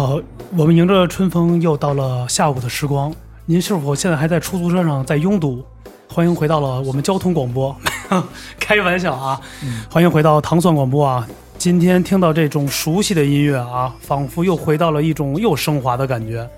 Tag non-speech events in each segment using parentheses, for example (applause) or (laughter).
好，我们迎着春风又到了下午的时光。您是否现在还在出租车上在拥堵？欢迎回到了我们交通广播，(laughs) 开玩笑啊！欢迎回到糖蒜广播啊！今天听到这种熟悉的音乐啊，仿佛又回到了一种又升华的感觉。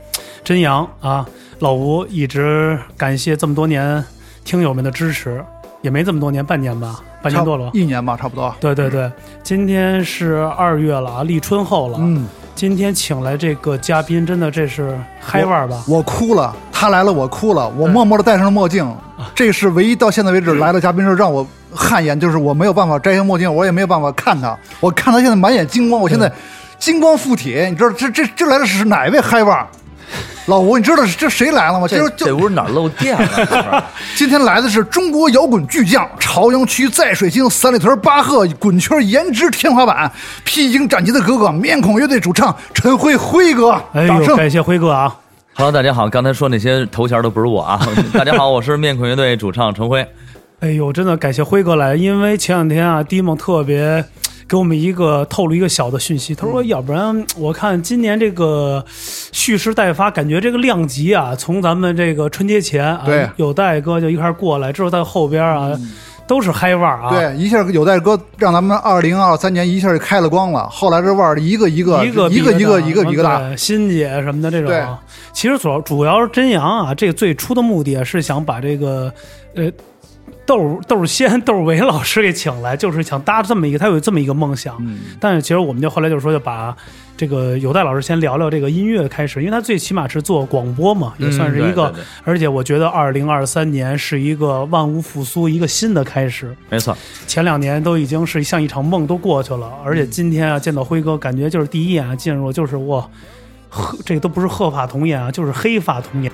真阳啊，老吴一直感谢这么多年听友们的支持，也没这么多年，半年吧，半年多了。一年吧，差不多。对对对，今天是二月了啊，立春后了。嗯，今天请来这个嘉宾，真的这是嗨腕儿吧？我哭了，他来了，我哭了，我默默的戴上了墨镜。这是唯一到现在为止来的嘉宾是让我汗颜，就是我没有办法摘下墨镜，我也没有办法看他。我看他现在满眼金光，我现在金光附体。你知道这这这来的是哪位嗨腕儿？(laughs) 老吴，你知道这谁来了吗？这这屋哪漏电了？(laughs) 今天来的是中国摇滚巨匠朝阳区在水星三里屯巴赫滚圈颜值天花板，披荆斩棘的哥哥，面孔乐队主唱陈辉辉哥，哎呦，掌声！感谢辉哥啊！(laughs) Hello，大家好，刚才说那些头衔都不是我啊。大家好，我是面孔乐队主唱陈辉。哎呦，真的感谢辉哥来，因为前两天啊，迪梦特别给我们一个透露一个小的讯息，他说，要不然我看今年这个蓄势待发，感觉这个量级啊，从咱们这个春节前啊对，有代哥就一开始过来，之后在后边啊。都是嗨腕儿啊，对，一下有代哥让咱们二零二三年一下就开了光了，后来这腕儿一个一个一个一个一个一个一个大，对欣姐什么的这种。其实主要主要是真阳啊，这个最初的目的是想把这个呃窦窦仙窦唯老师给请来，就是想搭这么一个，他有这么一个梦想。嗯但是其实我们就后来就说，就把这个有代老师先聊聊这个音乐开始，因为他最起码是做广播嘛，也算是一个。嗯对对对而且我觉得二零二三年是一个万物复苏，一个新的开始。没错，前两年都已经是像一场梦都过去了，而且今天啊见到辉哥，感觉就是第一眼啊进入就是哇，鹤这个都不是鹤发童颜啊，就是黑发童颜。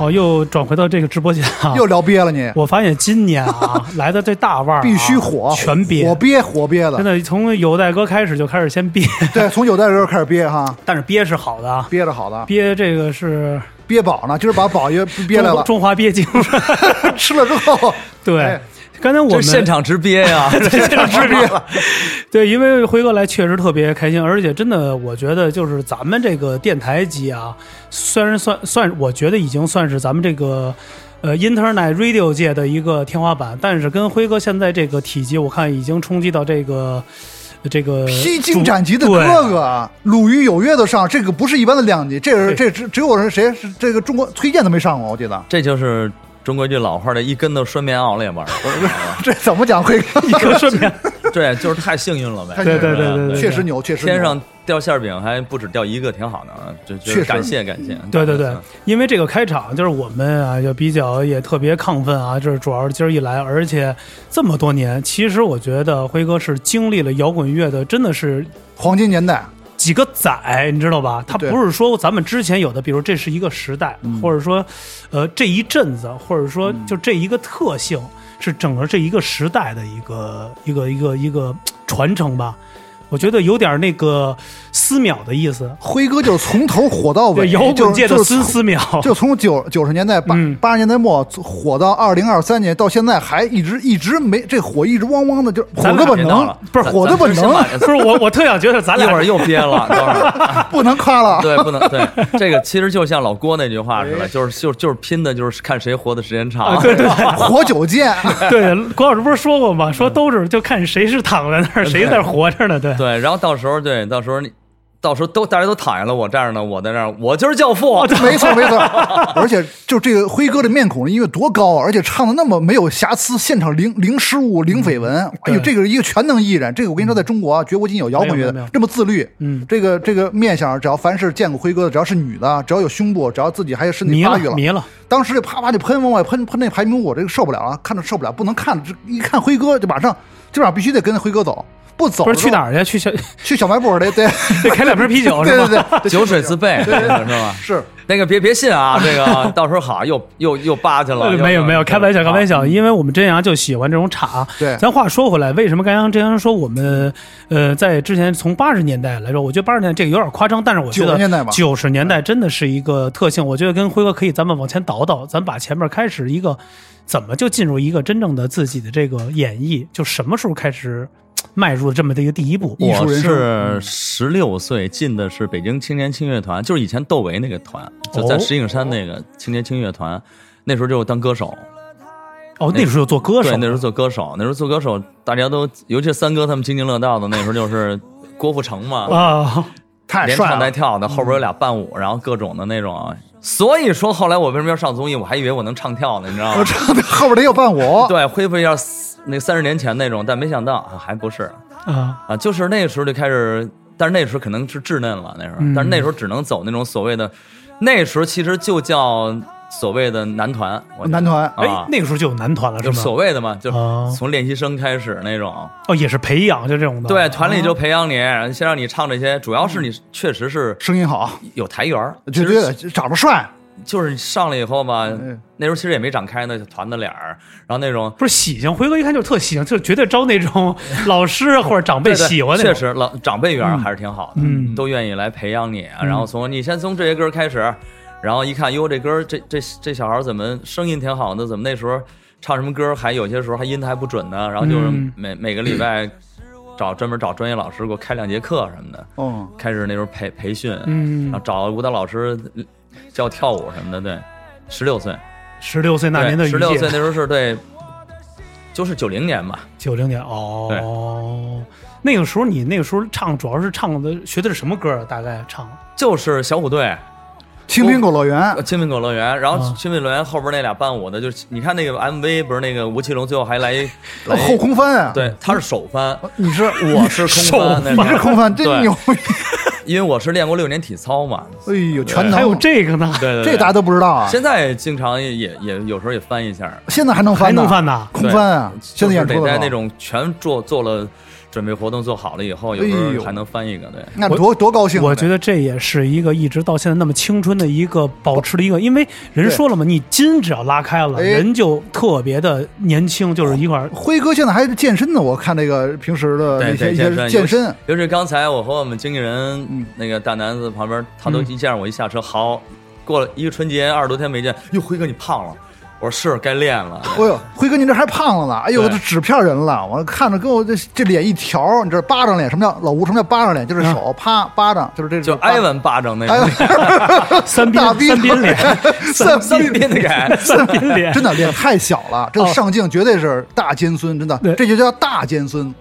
好，又转回到这个直播间啊，(laughs) 又聊憋了你，我发现今年啊 (laughs) 来的这大腕儿啊、必须火，全憋。火，憋火憋真的，的从有代哥开始就开始先憋，对，从有代哥开始憋哈，但是憋是好的啊，憋着好的，憋这个是憋饱呢，今儿把饱也憋来了，中华憋精神，(laughs) 吃了之后，对。哎。刚才我们现场直憋呀，(laughs) 在现场直憋了。(laughs) 对，因为辉哥来确实特别开心，而且真的，我觉得就是咱们这个电台机啊，虽然算算，我觉得已经算是咱们这个。呃，Internet Radio 界的一个天花板，但是跟辉哥现在这个体积，我看已经冲击到这个这个披荆斩棘的哥哥哥，鲁豫有约都上，这个不是一般的量级，这是对这只只有人谁是这个中国崔健都没上过，我记得，这就是中国一句老话的“一跟头拴棉袄里边儿”。这怎么讲辉哥？(laughs) 一个顺便，对，就是太幸运了呗。对对对对对，确实牛，确实牛天上掉馅儿饼还不止掉一个，挺好的啊！就就确实感谢感谢。对对对，因为这个开场就是我们啊，就比较也特别亢奋啊，这是主要是今儿一来，而且这么多年，其实我觉得辉哥是经历了摇滚乐的，真的是黄金年代，几个载，你知道吧？他不是说咱们之前有的，比如这是一个时代，或者说，呃，这一阵子，或者说就这一个特性，是整个这一个时代的一个一个一个一个传承吧。我觉得有点那个思邈的意思，辉哥就是从头火到尾，(laughs) 对摇滚界的就是孙思邈，就从九九十年代八嗯八十年代末火到二零二三年，到现在还一直一直没这火一直汪汪的，就火的本能了，不是火的本能，不是我，我特想觉得咱俩一会儿又憋了，等会儿。不能夸了。对，不能对 (laughs) 这个，其实就像老郭那句话似的，就是就就是拼的，就是看谁活的时间长。啊，对 (laughs) 对活久见，对，郭老师不是说过吗？说都是就看谁是躺在那儿，谁在那儿活着呢？对，对，然后到时候对，到时候你到时候都大家都躺下了，我站着呢，我在那儿，我就是教父。没错 (laughs) 没错，而且就这个辉哥的面孔音乐多高啊，而且唱的那么没有瑕疵，现场零零失误零绯闻，哎呦，这个一个全能艺人，这个我跟你说，在中国啊，绝无仅有，摇滚乐的这么自律，嗯这个这个面相，只要凡是见过辉哥的，只要是女的，只要有胸部，只要自己还有身体发育了，迷了，当时就啪啪就喷往外喷，喷那排名我这个受不了啊，看着受不了，不能看，这一看辉哥就马上基本上必须得跟辉哥走，不走不是去哪儿？去？去小 (laughs) 去小卖部得得，(laughs) 得开两瓶啤酒 (laughs) 对是吧？对对，酒水自备，这个是吧？是那个别别信啊，这个到时候好又又又扒去了。没有没有，开玩笑开玩笑，啊因为我们真阳就喜欢这种场。对咱话说回来，为什么刚刚真阳说我们呃在之前从八十年代来说，我觉得八十年代这个有点夸张，但是我觉得90年代吧九十年代真的是一个特性。我觉得跟辉哥可以咱们往前倒倒，咱把前面开始一个怎么就进入一个真正的自己的这个演绎，就什么时候开始迈入这么的一个第一步？我是十六岁进的是北京青年轻乐团，就是以前窦唯那个团，就在哦石景山那个青年轻乐团，那时候就当歌手。哦，那时候就做歌手对，那时候做歌手，那时候做歌手，大家都，尤其三哥他们津津乐道的，那时候就是郭富城嘛，啊，连太帅了，唱带跳的，后边有俩伴舞，然后各种的那种。所以说后来我为什么要上综艺，我还以为我能唱跳呢，你知道吗？(laughs) 我唱的后边得有伴舞，对，恢复一下那三十年前那种，但没想到啊还不是。啊，啊，就是那个时候就开始，但是那时候可能是稚嫩了，那时候，嗯但是那时候只能走那种所谓的，那时候其实就叫所谓的男团，我男团哎啊，，那个时候就有男团了，就是吗？所谓的嘛，就啊从练习生开始那种。哦，也是培养就这种的。对，团里就啊培养你，先让你唱这些，主要是你确实是声音好，有台缘儿，绝对，长得帅，就是上来以后吧嗯，那时候其实也没长开那，团的脸儿，然后那种不是喜庆，辉哥一看就特喜庆，就绝对招那种老师或者长辈 (laughs) 喜欢那种。确实老长辈缘还是挺好的，嗯都愿意来培养你。嗯然后从你先从这些歌开始，然后一看，哟，这歌这这这小孩怎么声音挺好的？怎么那时候唱什么歌还有些时候还音还不准呢？然后就是嗯每每个礼拜找专门找专业老师给我开两节课什么的，哦，开始那时候培培训，嗯然后，找舞蹈老师教跳舞什么的，对，十六岁。十六岁那年的十六岁那时候是对，就是九零年吧，九零年哦。那个时候你那个时候唱主要是唱的学的是什么歌啊？大概唱就是小虎队、青苹果乐园。呃，青苹果乐园，然后啊。青苹果乐园后边那俩伴舞的，就是你看那个 MV，不是那个吴奇隆最后还来 (laughs) 一后空翻啊，对，他是手翻，你是？我是空翻，你是空翻，真对。牛，(laughs) 因为我是练过六年体操嘛，哎呦，全能，还有这个呢，对对对，这大家都不知道啊，现在经常也也也有时候也翻一下，现在还能翻还能翻呐？空翻啊，现在演出的时候就是得在那种全做做了准备活动做好了以后，有时候还能翻一个，对。那多多高兴啊！我觉得这也是一个一直到现在那么青春的一个保持的一个，因为人说了嘛，你筋只要拉开了，哎。人就特别的年轻，就是一块儿。辉哥现在还健身呢，我看那个平时的健身健身，尤其刚才我和我们经纪人嗯。那个大男子旁边，他都嗯。一见我一下车，好，过了一个春节二十多天没见，哟，辉哥你胖了，我说是该练了，哎呦，辉哥你这还胖了呢！哎呦，对。这纸片人了，我看着跟我这这脸一条，你知道巴掌脸？什么叫老吴？什么叫巴掌脸？就是手啪巴掌，就是这就巴掌。挨完巴掌那哎种，(laughs) 三边三边脸，(laughs) 三三边的改，三边脸，真的脸太小了，这个上镜绝对是大尖孙，真的。对，这就叫大尖孙。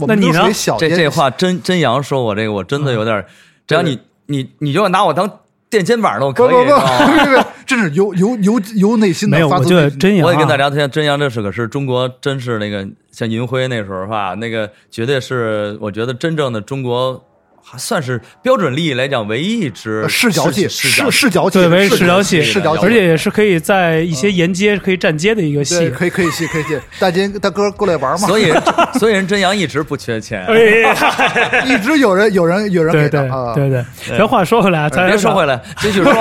我们那你呢？都属于小尖。这这话真真阳说我这个，我真的有点，只要你你你就拿我当垫肩膀都可以，(laughs) 真是由由由由内心的没有，我觉发自内心。得真阳啊，我也跟大家推荐，真阳这是可是中国，真是那个像银辉那时候吧，那个绝对是我觉得真正的中国，还算是标准利益来讲唯一一支呃视角戏，视角视视角戏，对，为视角戏，视角系，而且也是可以在一些沿街可以站街的一个，戏。可以可以戏可以戏，大金大哥过来玩嘛。所以 (laughs) 所以人真阳一直不缺钱。哎，(laughs) 一直有人有人有人对对给的啊。对对，咱话说回来啊，咱别说回来，继续说。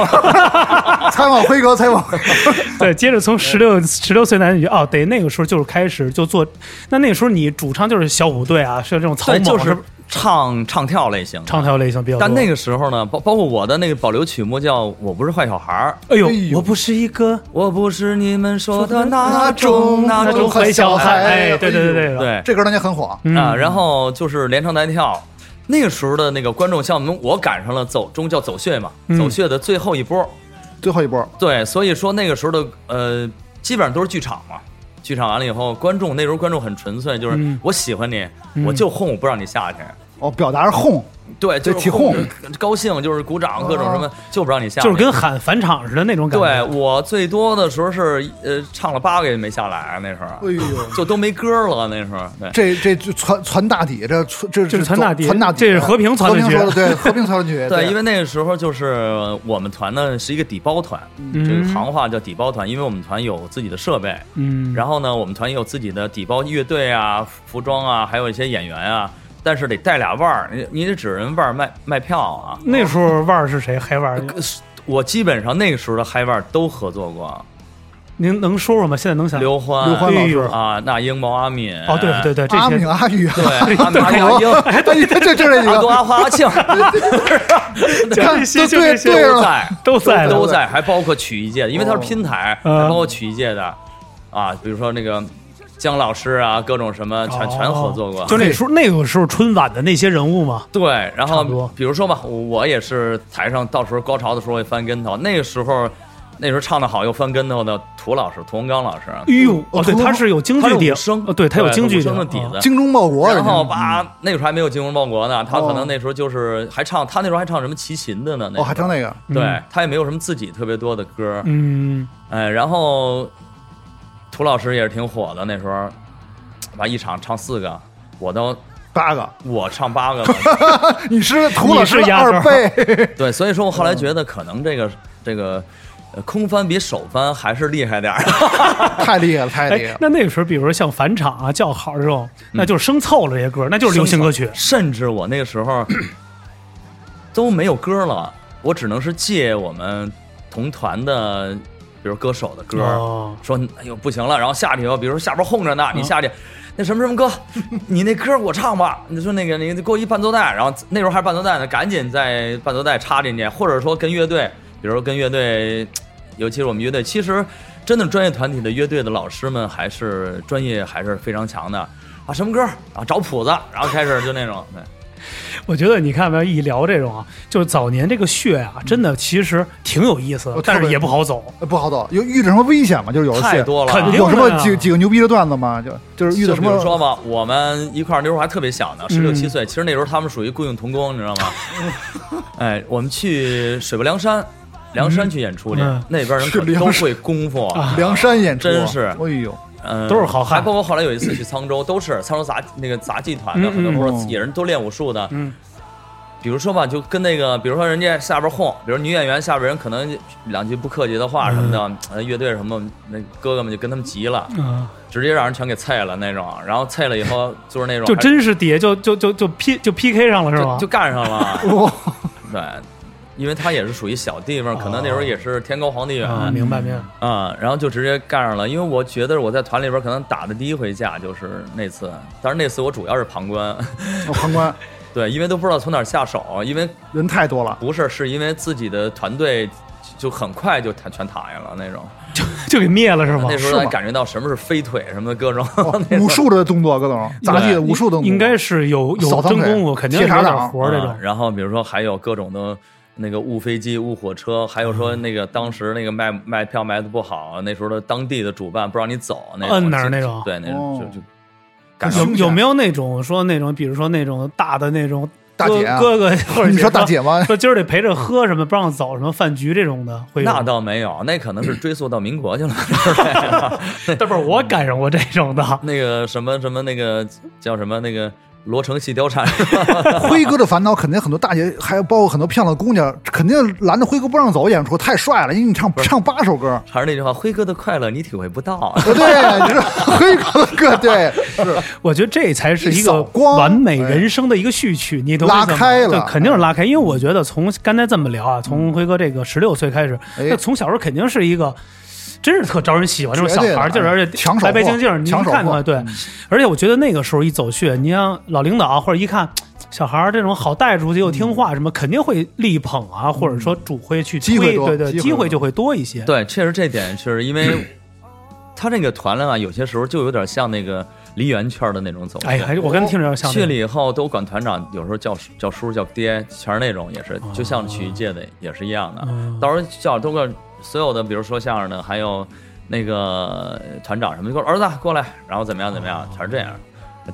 采 (laughs) 访辉哥，采访辉哥。对，接着从十六十六岁男女哦，对，那个时候就是开始就做，那那个时候你主唱就是小虎队啊，是这种草对，蜢，就是吧唱唱跳类型。唱跳类型比较多。但那个时候呢，包包括我的那个保留曲目叫《我不是坏小孩儿》，哎呦我不是一个我不是你们说的那那种种那种坏小孩，哎，对对对对对这歌当年很火，嗯啊，然后就是连唱带跳。那个时候的那个观众，像我们我赶上了走中叫走穴嘛，嗯走穴的最后一波。最后一波。对，所以说那个时候的呃，基本上都是剧场嘛。剧场完了以后，观众那时候观众很纯粹，就是嗯我喜欢你，嗯我就哄我不让你下去。哦，表达是哄，对，就是起哄高兴，就是鼓掌，各种什么，就不让你下来，就是跟喊返场似的那种感觉对。我最多的时候是呃唱了八个月没下来，那时候哎呦，(laughs) 就都没歌了，那时候对。这这就传传大底，这传这这是传大底传大底，这是和平传说的对，和平传的曲，(laughs) 对，因为那个时候就是我们团呢是一个底包团，这个嗯行话叫底包团，因为我们团有自己的设备，嗯，然后呢，我们团也有自己的底包乐队啊、服装啊，还有一些演员啊，但是得带俩腕儿，你你得指人腕儿卖卖票啊。那时候腕儿是谁？黑腕儿？我基本上那个时候的嗨腕儿都合作过，您能说说吗？现在能想刘欢、刘欢老师？啊、那英、毛阿敏，哦，对对对，这阿些敏阿宇，对，阿敏、阿敏、阿英、(laughs) 对，对，对这这几个，阿华、(laughs) 阿庆。(laughs) 这些就对这些对了。都在，都在。了都在，还包括曲艺界的，因为它是拼台，嗯还包括曲艺界的。啊，比如说那个姜老师啊，各种什么全全合作过。就那时候那个时候春晚的那些人物嘛。对，然后比如说吧，我我也是台上到时候高潮的时候会翻跟头，那个时候那时候唱的好又翻跟头的涂老师，涂洪刚老师，哎呦，哦，对，他是有京剧底生哦，对他有京剧武生的底啊子。精忠报国，然后吧，那个时候还没有精忠报国呢，他可哦。能那时候就是还唱，他那时候还唱什么齐秦的呢？那哦，还唱那个，对嗯。他也没有什么自己特别多的歌，嗯，哎，然后涂老师也是挺火的，那时候完一场唱四个，我都八个，我唱八个了，(laughs) 你是涂老师二倍，(laughs) 对，所以说我后来觉得可能这个这个呃空翻比手翻还是厉害点儿。(laughs) 太厉害了，太厉害。那那个时候，比如说像返场啊、叫好这种，那就是生凑了这些歌，那就是流行歌曲。甚至我那个时候 (clears throat) 都没有歌了，我只能是借我们同团的，比如歌手的歌，哦说哎呦不行了，然后下去以后，比如说下边哄着呢，你下去。那什么什么歌，(laughs) 你那歌我唱吧。你说那个，你给我一伴奏带，然后那时候还是伴奏带呢，赶紧在伴奏带插进去，或者说跟乐队，比如说跟乐队，尤其是我们乐队，其实真的专业团体的乐队的老师们还是专业还是非常强的啊。什么歌啊？找谱子，然后开始就那种，对。(laughs) 我觉得你看没有，一聊这种啊，就是早年这个血啊，真的其实挺有意思的，但是也不好走。呃不好走，有遇着什么危险吗？就是有的太多了，肯定有什么几几个牛逼的段子吗？就就是遇到什么比如说嘛，我们一块儿那时候还特别小呢，十六嗯七岁。其实那时候他们属于雇佣童工，你知道吗？(laughs) 哎，我们去水泊梁山，梁山去演出去，嗯那边人可都会功夫。啊梁山演出，真是哎呦，嗯，都是好汉。还包括后来有一次去沧州，都是沧州杂那个杂技团的，嗯很多不嗯。是也人都练武术的。嗯，比如说吧，就跟那个，比如说人家下边哄，比如女演员下边人可能两句不客气的话什么的，呃，乐队什么那哥哥们就跟他们急了，啊，直接让人全给菜了那种，然后菜了以后就是那种就真是底下就就就就 P 就 PK 上了是吗就就？干上了，哇，对，因为他也是属于小地方，可能那时候也是天高皇帝远啊，明白明白。啊、然后就直接干上了。因为我觉得我在团里边可能打的第一回架就是那次，但是那次我主要是旁观，我旁观 (laughs) 对，因为都不知道从哪儿下手，因为人太多了，不是是因为自己的团队就很快就全全躺下了那种，就 (laughs) 就给灭了是吗？那时候感觉到什么是飞腿什么的各种，哦武术的动作各种杂技的武术动作，应该是有有真功夫，肯定有点活儿这种嗯。然后比如说还有各种的。那个误飞机、误火车，还有说那个当时那个卖卖票卖的不好，那时候的当地的主办不让你走，那那儿那种对，那种哦就就感有有没有那种说那种，比如说那种大的那种大姐啊哥哥，或者你说大姐吗？说今儿得陪着喝什么，不让走什么饭局这种的，会有那？倒没有，那可能是追溯到民国去了。(laughs) 但不是我赶上过这种的，(laughs) 那个什么什么那个叫什么那个罗成戏貂蝉，(laughs) 辉哥的烦恼肯定很多大姐，还有包括很多漂亮的姑娘，肯定拦着辉哥不让走演出，太帅了，因为你唱唱八首歌。还是那句话，辉哥的快乐你体会不到。呃 (laughs) 对，就是辉哥的歌，对，是我觉得这才是一个光完美人生的一个序曲，你懂我意思吗拉开了肯定是拉开。因为我觉得从刚才这么聊啊，从辉哥这个十六岁开始，哎那从小时候肯定是一个。真是特招人喜欢这种小孩儿，就是而且抢手白白净净，你一看的话，对。而且我觉得那个时候一走穴，你像老领导或者一看小孩儿这种好带出去又听话，什么肯定会力捧啊，或者说主会去推，机会对对，机会就会多一些。对，确实这点是因为 (clears throat) 他这个团了啊，有些时候就有点像那个梨园圈的那种走。哎，我跟听着像去了以后都管团长，有时候叫叫叔叫爹，全是那种也是，就像曲艺界的也是一样的。嗯到时候叫都个所有的，比如说相声的，还有那个团长什么，就说儿子过来，然后怎么样怎么样，全是这样。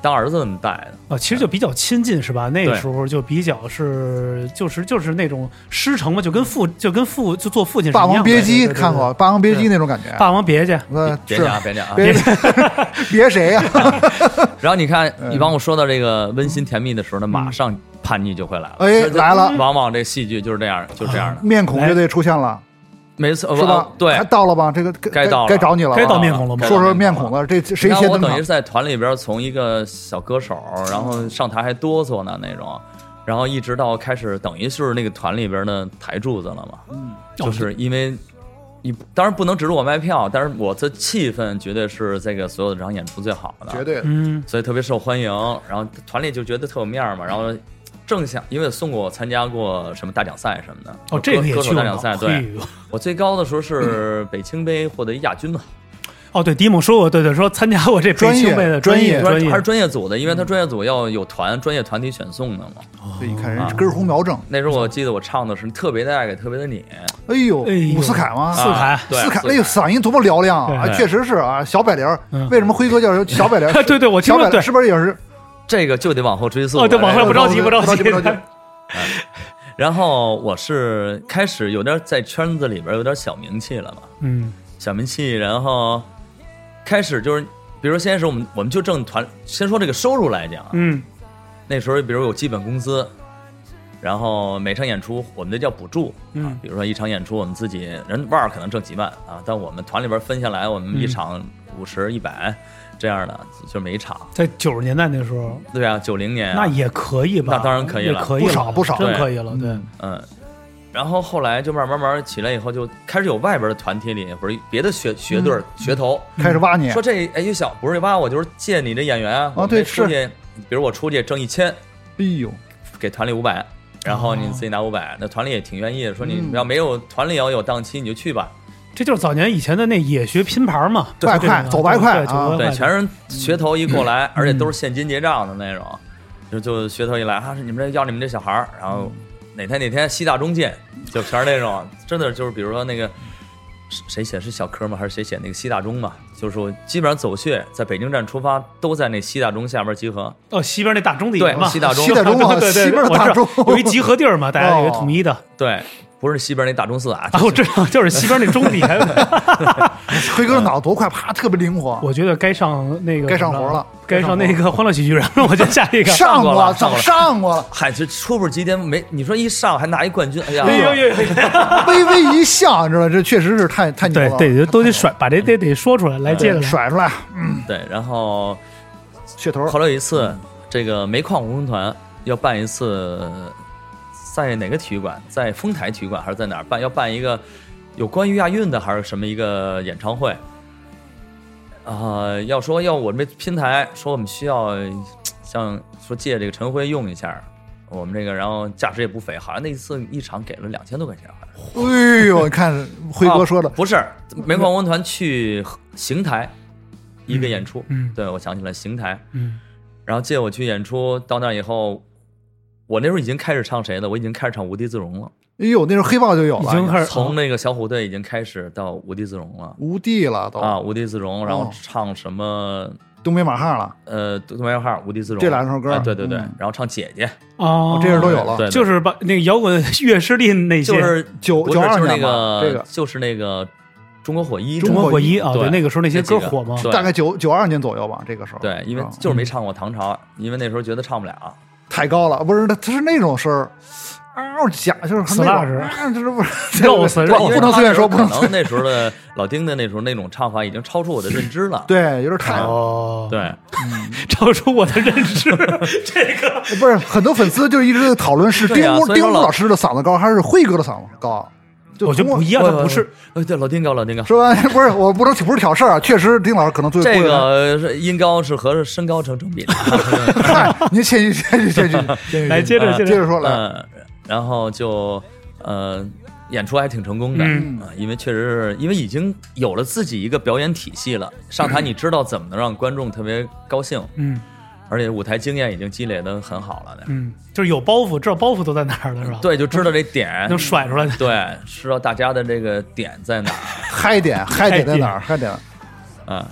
当儿子那么带的。啊，其实就比较亲近是吧？那个时候就比较是就是就是那种师承嘛，就跟父就跟父就做父亲是一霸。王别姬看过，《霸王别姬》那种感觉。霸王别姬，别讲，别讲啊！别 (laughs) 别谁呀？(laughs) 然后你看，嗯你帮我说到这个温馨甜蜜的时候呢，马上叛逆就会来了。哎来了往往这戏剧就是这样，就是这样的。面孔就得出现了，没错，是吧呃？对还，到了吧？这个该该到了该找你了，该到啊面孔了吗？说说面孔了，这这谁先登场我等于是？在团里边从一个小歌手，然后上台还哆嗦呢那种，然后一直到开始等于是那个团里边的台柱子了嘛。嗯就是因为你当然不能指着我卖票，但是我的气氛绝对是这个所有的这场演出最好的，绝对。嗯，所以特别受欢迎。然后团里就觉得特有面儿嘛，然后正想因为送过我参加过什么大奖赛什么的，哦，这个歌歌也去过手大奖赛，对我最高的时候是北青杯获得一亚军嘛，哦，对，迪姆说过，对对，说参加过这专业北青杯的专业业专业还是专业组的，因为他专业组要有团专业团体选送的嘛。所以你看人啊根红苗正，那时候我记得我唱的是特别的爱给特别的你，哎呦哎，呦伍思凯吗？四凯啊对斯凯，四哎呦，嗓音多么嘹亮啊！确实是啊，小百灵。为什么辉哥叫小百灵儿？(laughs) 对对，我听说对小百灵儿，是不是也是？这个就得往后追溯哦，对，往后哎不着急，不着急，不着急 (laughs) (laughs) 然后我是开始有点在圈子里边有点小名气了嘛，嗯。小名气，然后开始就是，比如说先是我们我们就挣团，先说这个收入来讲啊，嗯。那时候比如有基本工资，然后每场演出我们那叫补助，嗯啊，比如说一场演出我们自己人腕儿可能挣几万啊，但我们团里边分下来，我们一场五十、一百这样的，就每一场。在九十年代那时候，对啊，九零年、啊、那也可以吧？那当然可以了。可以了不少不少真可以了，对，嗯，然后后来就慢慢慢慢起来以后，就开始有外边的团体里或者别的学学队、学头。开始挖你。说这哎一小不是挖我，就是借你这演员啊，对出去，比如我出去挣一千，哎呦，给团里五百。然后你哦。自己拿五百，那团里也挺愿意的，说你嗯。要没有团里要有档期你就去吧，这就是早年以前的那野学拼盘嘛，外快走外快对走啊对，全是学头一过来，而且嗯都是现金结账的那种，就就学头一来，啊，是你们这要你们这小孩儿，然后哪天哪天西大中见，就全是那种，真的就是比如说那个谁写是小柯吗？还是谁写那个西大中嘛？就是说基本上走穴，在北京站出发都在那西大中下边集合，哦，西边那大钟的对，嘛，西大中西，大中啊，(laughs) 对对对，西边大钟，有一集合地儿嘛，大家有一个哦统一的对，不是西边那大钟寺啊，啊，(laughs) 我知道，就是西边那钟底。(laughs) (laughs) 辉哥脑子多快，啪，特别灵活。我觉得该上那个该上活了该上那个欢乐喜剧人了。我就下一个，上过了，早上过了上过了，嗨，这初步级别没，你说一上还拿一冠军，哎呀，微微一笑，你知道，这确实是太太牛了。对对，都得甩，把这得得说出来，来接着。甩出来，嗯对，然后噱头。后来有一次，这个煤矿文工团要办一次，在哪个体育馆？在丰台体育馆还是在哪儿办？要办一个有关于亚运的还是什么一个演唱会？啊、要说要我们这拼台，说我们需要像说借这个陈辉用一下，我们这个，然后价值也不菲，好像那一次一场给了两千多块钱，好像是。哎呦，你看辉哥说的哦，不是煤矿文工团去邢台一个演出，嗯对我想起来邢台，嗯，然后借我去演出，到那以后，我那时候已经开始唱谁了？我已经开始唱《无地自容》了，哎呦，那时候黑豹就有了，已经开始从那个小虎队已经开始到《无地自容》了无地了都，啊，《无地自容》，然后哦唱什么？东北马哈了，呃，东北马哈《无地自容》这两首歌啊对对对嗯，然后唱姐姐，哦，这人都有了对，对就是把那个摇滚乐师弟那些，就是九不是就是那九二年吧这个就是那个中国火一，中国火一啊，对对，那个时候那些歌火吗，大概九九二年左右吧，这个时候。对，因为就是没唱过唐朝，因为那时候觉得唱不了。太高了，不是他他是那种声儿，嗷，假就是很那种 Slash 啊，就是不是 (laughs) 肉死肉不能随便说，不能可能那时候的老丁的那时候那种唱法已经超出我的认知了。(laughs) 对，有点太哦，，对，(laughs) 超出我的认知，这个。不是很多粉丝就一直在讨论是丁武丁老师的嗓子高还是辉哥的嗓子高，就我觉得不一样，他不是，呃，对，老丁高，老丁高。是吧？(laughs) 不是我不能不是挑事儿啊，确实丁老师可能最这个音高是和身高成正比的。(laughs) 嗨，您谦虚谦虚谦虚谦虚，来接着嗯接着，说来，嗯，然后就呃演出还挺成功的，嗯啊，因为确实是因为已经有了自己一个表演体系了，上台 (clears throat) 你知道怎么能让观众特别高兴，嗯而且舞台经验已经积累的很好了的。嗯，就是有包袱，知道包袱都在哪儿了是吧？，对，就知道这点能，甩出来，对，知道大家的这个点在哪儿。(laughs) 嗨点嗨点在哪儿？嗨点嗯，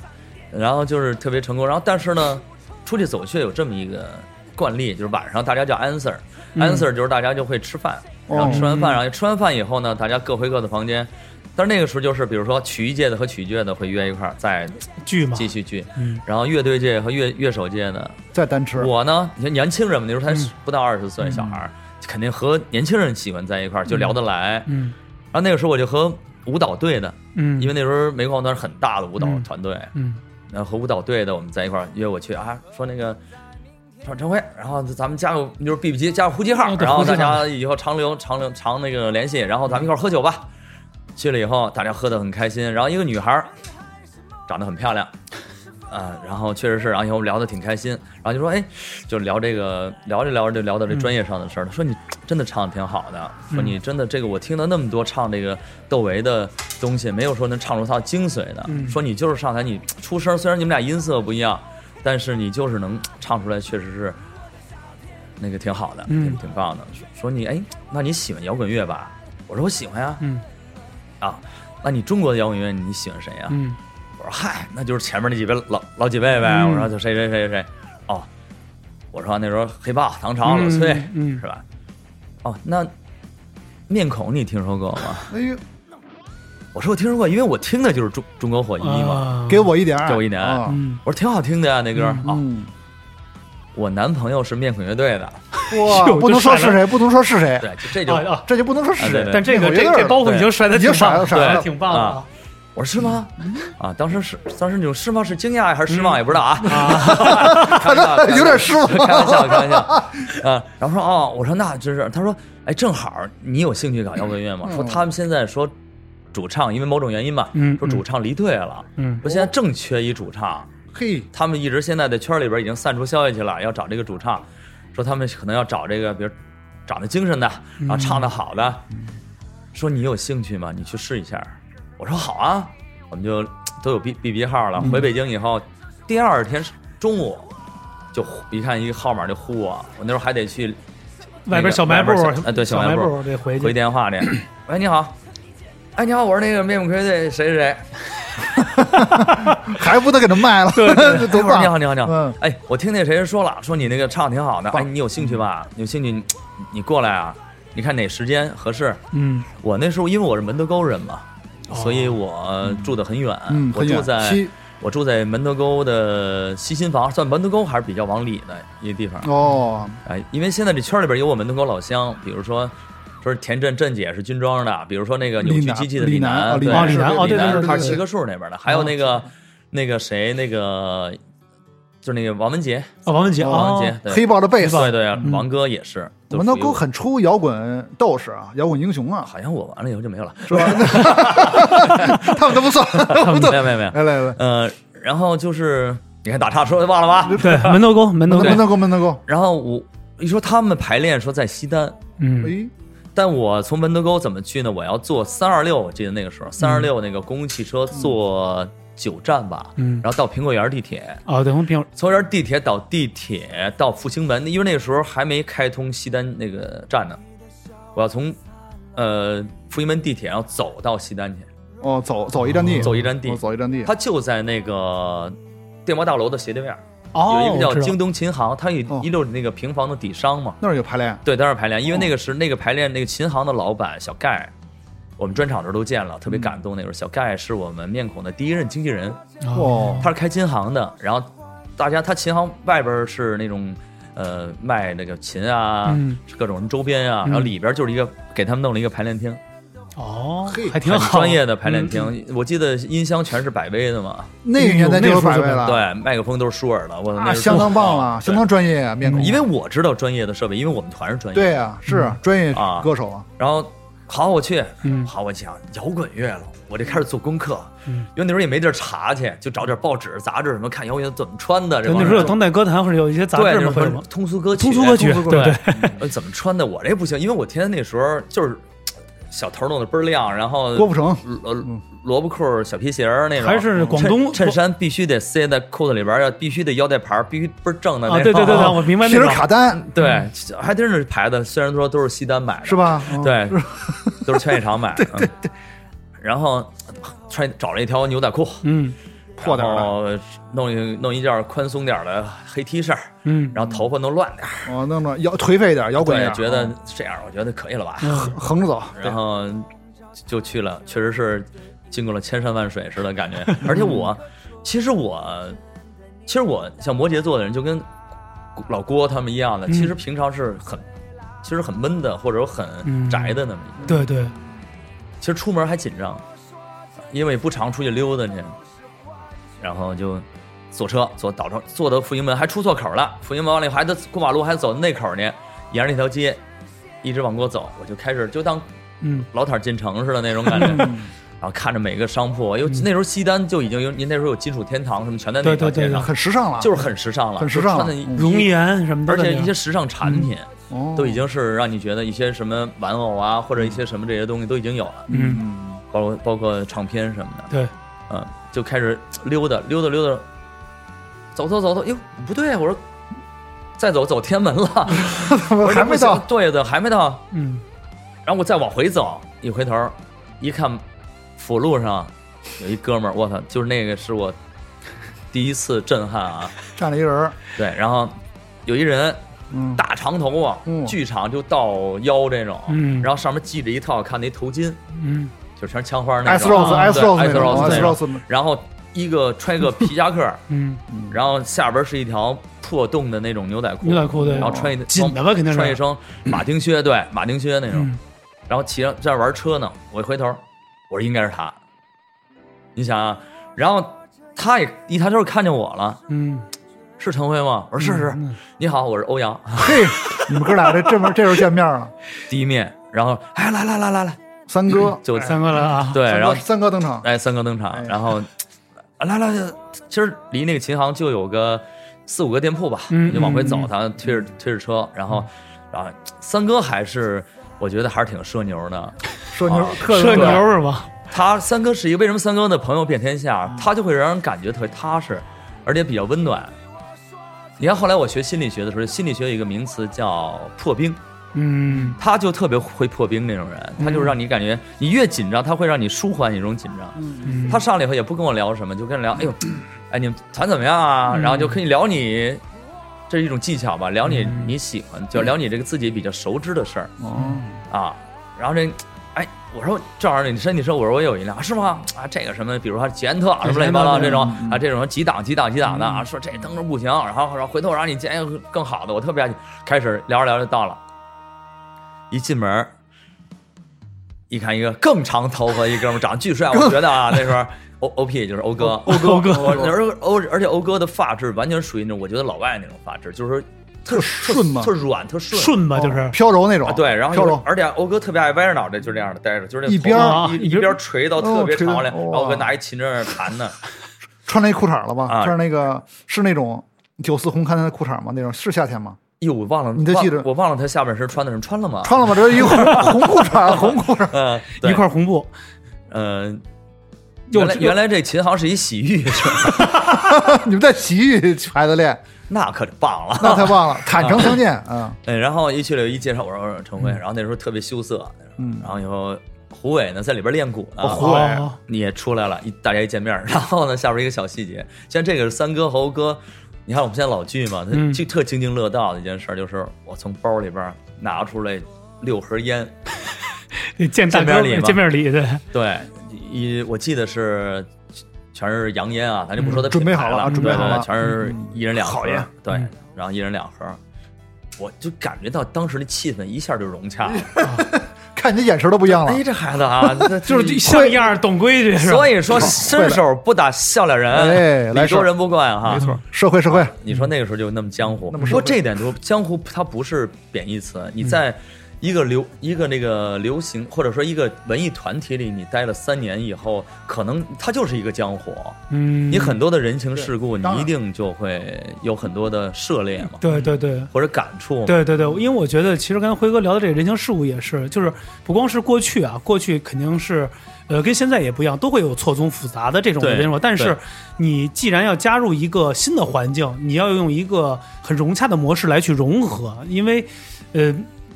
然后就是特别成功。然后但是呢，出去走却有这么一个惯例，就是晚上大家叫 answer，answer、嗯 answer 就是大家就会吃饭，然后哦吃完饭，然后吃完饭以后呢，大家各回各的房间。但是那个时候就是，比如说曲艺界的和曲剧界的会约一块儿再聚嘛，继续聚，嗯。然后乐队界和乐乐手界的，再单吃。我呢，你看年轻人嘛，那时候才嗯。不到二十岁小孩儿，肯定和年轻人喜欢在一块儿，就聊得来。嗯。然后那个时候我就和舞蹈队的，嗯，因为那时候煤矿团是很大的舞蹈嗯。团队，嗯。然后和舞蹈队的我们在一块儿约我去啊，说那个说陈辉，然后咱们加个就是 B B 机加个呼机号，然后大家以后常留常留常那个联系，然后咱们一块儿喝酒吧。去了以后，大家喝得很开心，然后一个女孩儿长得很漂亮。啊，然后确实是，然后以后聊得挺开心，然后就说，哎，就聊这个，聊着聊着就聊到这专业上的事儿了。说你真的唱的挺好的，说你真的这个我听了那么多唱这个窦唯的东西，没有说能唱出他精髓的。嗯说你就是上台你出声，虽然你们俩音色不一样，但是你就是能唱出来，确实是那个挺好的，嗯挺挺棒的。说说你哎，那你喜欢摇滚乐吧？我说我喜欢呀。嗯啊，那你中国的摇滚乐你喜欢谁呀？嗯我说嗨，那就是前面那几位老老几位呗。嗯我说就谁谁谁谁谁，哦，我说那时候黑豹、唐朝、老崔、嗯是吧？哦，那面孔你听说过吗？哎呦，我说我听说过，因为我听的就是中中国火一嘛。啊给我一点，给我一点我说挺好听的呀，那歌。哦，嗯，我男朋友是面孔乐队的，哇，不能说是谁，不能说是谁，对，就这就！这就不能说是谁。但这个这这包袱已经甩的已经挺棒甩了甩挺棒的啊。我说是吗？啊，当时是当时那种是吗？是惊讶还是失望也不知道啊。(laughs) 开玩笑有点失望开玩笑，开玩笑。啊，然后说哦，我说那真是，他说哎，正好你有兴趣搞摇滚乐吗？说他们现在说主唱因为某种原因吧，嗯说主唱离队了，嗯说现在正缺一主唱，嘿，他们一直现在在圈里边已经散出消息去了，要找这个主唱，说他们可能要找这个，比如长得精神的，然后唱的好的，说你有兴趣吗？你去试一下。我说好啊，我们就都有 B B B 号了。回北京以后，第二天中午就一看一个号码就呼我，我那时候还得去外边小卖部哎对小小卖部部得回回。电话去。喂，你好，哎，你好，我是那个面目魁队谁谁谁。(laughs) 还不得给他卖了，(laughs) 多哎我说棒！你好，你好，你好。嗯哎，我听那谁谁说了，说你那个唱挺好的，哎，你有兴趣吧？有兴趣你你过来啊？你看哪时间合适？嗯我那时候因为我是门头沟人嘛，所以我住得很远，嗯，我住在西我住在门头沟的西新房，算门头沟还是比较往里的一个地方。哦，哎，因为现在这圈里边有我门头沟老乡，比如说。说是田震震姐是军装的，比如说那个扭曲机器的李楠对李楠哦对对对对对他是七棵树那边的，还有那个那个谁，那个就是那个王文杰，啊，王文杰啊王文杰，，黑豹的贝斯，对对，王哥也是，我们都都都很出摇滚斗士啊，摇滚英雄啊，好像我完了以后就没有了，是吧？(laughs) (laughs) 他们都不算，没有没有没有，来来来，呃，然后就是你看打岔说忘了吧？对，门头沟，门头沟。门，头沟门头沟，然后我一说他们排练说在西单，嗯。哎，但我从门头沟怎么去呢？我要坐三二六，我记得那个时候三二六那个公共汽车坐九站吧，嗯。然后到苹果园地铁，啊，对，从苹从这地铁倒地铁到复兴门，因为那个时候还没开通西单那个站呢，我要从呃复兴门地铁然后走到西单去，哦，走走一站地，走一站地。哦走一站地，它就在那个电报大楼的斜对面，哦，有一个叫京东琴行，它有哦。一溜那个平房的底商嘛，那儿有排练，对，在那儿排练，因为那个是那个排练那个琴行的老板小盖。我们专场的时候都见了，特别感动。那时候小盖是我们面孔的第一任经纪人，哦，他是开琴行的，然后大家他琴行外边是那种呃卖那个琴啊，嗯。各种什么周边啊，嗯。然后里边就是一个给他们弄了一个排练厅，哦嘿，还挺好，专业的排练嗯厅。我记得音箱全是百威的嘛，那个年代就有百位了，对，麦克风都是舒尔的，我啊，那相当棒了，相当专业啊，面孔，因为我知道专业的设备，因为我们团是专业。，对啊，是专业啊。歌手啊，然后好我去，嗯。好我想摇滚乐了，我就开始做功课，嗯。因为那时候也没地儿查去，就找点报纸、杂志什么看摇滚乐怎么穿的，那时候有当代歌坛或者有一些杂，志会？通俗歌曲，通俗歌曲对。怎么穿的？我这不行，因为我天天那时候就是小头弄得倍儿亮，然后郭富城，呃萝卜裤、小皮鞋儿那种，还是广东衬衬衫必须得塞在裤子里边儿，要必须得腰带牌儿，必须倍儿正的那啊，种。对对对对，我明白皮尔那种卡丹对，还真是牌子，虽然说都是西单买的，是？吧？嗯，对，都是劝业场买的。(laughs) 对对对。然后穿找了一条牛仔裤，嗯破点弄一弄一件宽松点儿的黑 T 恤，嗯，然后头发弄乱点儿，哦，弄弄摇颓废一点，摇滚点，觉得哦。这样我觉得可以了吧，嗯横着走，然后就去了，确实是经过了千山万水似的感觉。(laughs) 而且我，其实我，其实我像摩羯座的人，就跟老郭他们一样的，嗯。其实平常是很，其实很闷的，或者很嗯。宅的那么一个。对对，其实出门还紧张，因为不常出去溜达去，然后就坐车坐倒车坐到复兴门，还出错口了。复兴门完了以后还得过马路，还得走那口呢，沿着那条街一直往过走，我就开始就当嗯。老坦进城似的那种感觉。(laughs) 然后看着每个商铺，因为那时候西单就已经有，您那时候有金属天堂什么全在那对对对条街上，很时尚了，就是很时尚了，很时尚容颜什么的，而且一些时尚产品哦。都已经是让你觉得一些什么玩偶啊，或者一些什么这些东西都已经有了，嗯，嗯。包括包括唱片什么的，对，嗯，就开始溜达溜达溜达，走走走走，哟，不对，我说再走走天安门了，(laughs) 我还没到，对对，还没到，嗯。然后我再往回走，一回头一看，辅路上有一哥们儿，我操，就是那个是我第一次震撼啊！(laughs) 站了一人，对，然后有一人嗯，大长头发，嗯。剧场就到腰这种，嗯。然后上面系着一套看那头巾，嗯就全是枪花那 S 种。Rose 啊 S Rose 那 S Rose，S 那种 Rose 然后一个穿一个皮夹克，(laughs) 嗯，然后下边是一条破洞的那种牛仔裤，牛仔裤对。然后穿一紧的吧肯定是。穿一双马丁靴，对，马丁靴那种，嗯然后骑着在那玩车呢，我一回头，我说应该是他，你想啊，然后他也一抬头看见我了，嗯，是陈辉吗？我说是是，嗯。你好，我是欧阳，嘿，你们哥俩这这门这时候见面了，(laughs) 第一面，然后哎来来来来来，三哥，就三个了啊，对，然后三哥登场，哎三哥登场哎，然后来来来，其实离那个琴行就有个四五个店铺吧，就往回走嗯，他推着推着车，然后然后三哥还是我觉得还是挺社牛的，社牛社牛是吧？他三哥是一个为什么三哥的朋友遍天嗯。下，他就会让人感觉特别踏实，而且比较温暖。你看后来我学心理学的时候，心理学有一个名词叫破冰，嗯他就特别会破冰那种人，他就是让你感觉你越紧张，他会让你舒缓你这种紧张。嗯，他上来以后也不跟我聊什么，就跟聊，哎呦，哎你们团怎么样啊？嗯然后就可以聊你，这是一种技巧吧，聊你嗯你喜欢，就聊你这个自己比较熟知的事儿哦，啊。然后这，哎，我说正好你身体说，我说我有一辆是吗？啊，这个什么，比如说捷安特什么乱七八糟这种嗯啊，这种几档几档几档的啊，说这灯着不行，然后然后回头我让你捡一个更好的，我特别爱你。开始聊着聊着就到了，一进门一看一个更长头发一哥们，长得巨帅，我觉得啊那时候。O O P 就是欧哥，欧欧哥我而欧而且欧哥的发质完全属于那种我觉得老外那种发质，就是特顺嘛特软特顺顺吧就是，飘柔那种啊，，对，然后飘柔，而且欧哥特别爱歪着脑袋，就这样的待着，就是那一边一边边垂到特别长来，然后我跟拿一琴在那弹呢。穿那裤衩了吗？啊穿那个是那种九四红勘的裤衩吗？那种是夏天吗？哟，我忘了，你都记着我忘了他下半身穿的什么，穿了吗？穿了吗？这是一块红红裤衩，红裤衩，(laughs) 嗯，一块红布，嗯。又原来原来这琴行是一洗浴，是吧 (laughs) 你们在洗浴孩子练，那可就棒了。那太棒了，(laughs) 坦诚相见啊！哎，然后一去了，一介绍我说我说陈辉，然后那时候特别羞涩，嗯然后以后胡伟呢在里边练鼓呢，哦胡伟哦你也出来了，一大家一见面，然后呢下边一个小细节，像这个是三哥和欧哥，你看我们现在老剧嘛，他嗯就特津津乐道的一件事儿，就是我从包里边拿出来六盒烟，(laughs) 见大哥见面礼嘛见面礼对，对，一我记得是全是洋烟啊，咱就不说它嗯准备好了准备好了全是一人两盒烟，对嗯，然后一人两盒。我就感觉到当时的气氛一下就融洽了。(laughs) 看你的眼神都不一样了哎，。这孩子啊，(laughs) 就是像样儿懂规矩是？所以说伸手不打笑脸人，哎来事儿礼多人不怪哈。没错，社会社会，你说那个时候就那么江湖，那么社会不过这一点就是江湖，它不是贬义词。你在一个流一个那个流行或者说一个文艺团体里，你待了三年以后，可能它就是一个江湖。嗯，你很多的人情世故，你一定就会有很多的涉猎嘛，对对对。或者感触。对对对，因为我觉得其实刚才辉哥聊的这个人情世故也是，就是不光是过去啊，过去肯定是，呃，跟现在也不一样，都会有错综复杂的这种对人生。但是你既然要加入一个新的环境，你要用一个很融洽的模式来去融合，因为，呃。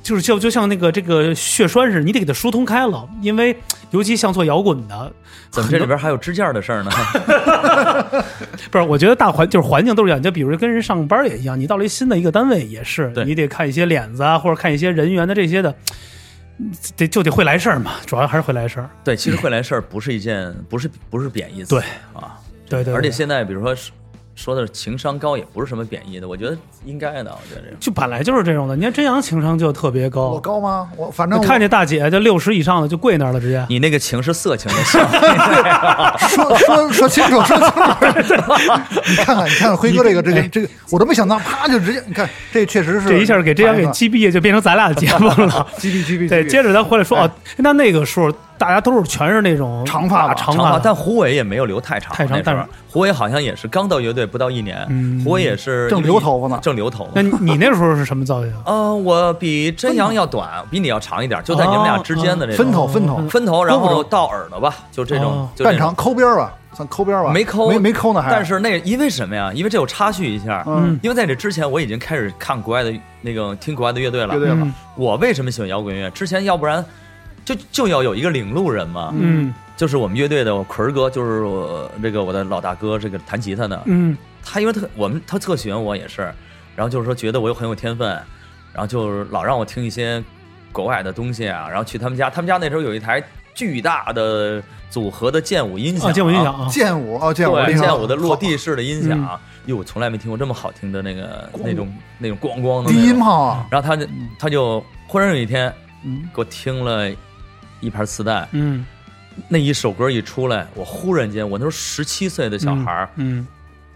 就是就就像那个这个血栓似的，你得给它疏通开了，因为尤其像做摇滚的，怎么这里边还有支架的事儿呢？(laughs) 不是，我觉得大环就是环境都是一样，就比如跟人上班也一样，你到了一新的一个单位也是，你得看一些脸子啊，或者看一些人员的这些的，得就得会来事儿嘛，主要还是会来事儿。对，其实会来事儿不是一件，不是不是贬义词，对啊，对对对而且现在比如说说说的情商高，也不是什么贬义的，我觉得应该的，我觉得这个。就本来就是这种的。你看真阳情商就特别高我高，吗？我反正我看见大姐就六十以上的就跪那儿了，直接。你那个情是色情的 (laughs) 情，说说说清楚，说清楚。(laughs) 你看看，你看看辉哥这个这个这个，我都没想到，啪就直接，你看这确实是这一下给真阳给击毙，就变成咱俩的节目了。(laughs) 击毙击毙。对，接着咱回来说哦，那那个时候大家都是全是那种长发长发，大长发，但胡伟也没有留太长，太长但是胡伟好像也是刚到乐队不到一年，嗯胡伟也是正留头发呢正留头那发。你你那时候是什么造型？(laughs) 呃，我比真阳要短，比你要长一点，就在你们俩之间的这种分头分头分头，然后到耳朵吧，就这种哦，半长抠边儿吧，算抠边儿吧，没抠，没没抠呢还。但是那因为什么呀？因为这有插叙一下，嗯，因为在这之前我已经开始看国外的那个听国外的乐队了。乐队了嗯我为什么喜欢摇滚乐？之前要不然就就要有一个领路人嘛，嗯。就是我们乐队的奎儿哥，就是我这个我的老大哥，这个弹吉他的，嗯。他因为特我们他特喜欢我也是，然后就是说觉得我有很有天分，然后就是老让我听一些国外的东西啊，然后去他们家，他们家那时候有一台巨大的组合的剑舞音响、啊，见我印象啊，剑舞哦，剑舞剑舞的落地式的音响。嗯，哟，我从来没听过这么好听的那个那种那种咣咣的低。音炮。啊，然后他就他就忽然有一天嗯，给我听了一盘磁带，嗯，那一首歌一出来，我忽然间，我那时候十七岁的小孩儿，嗯，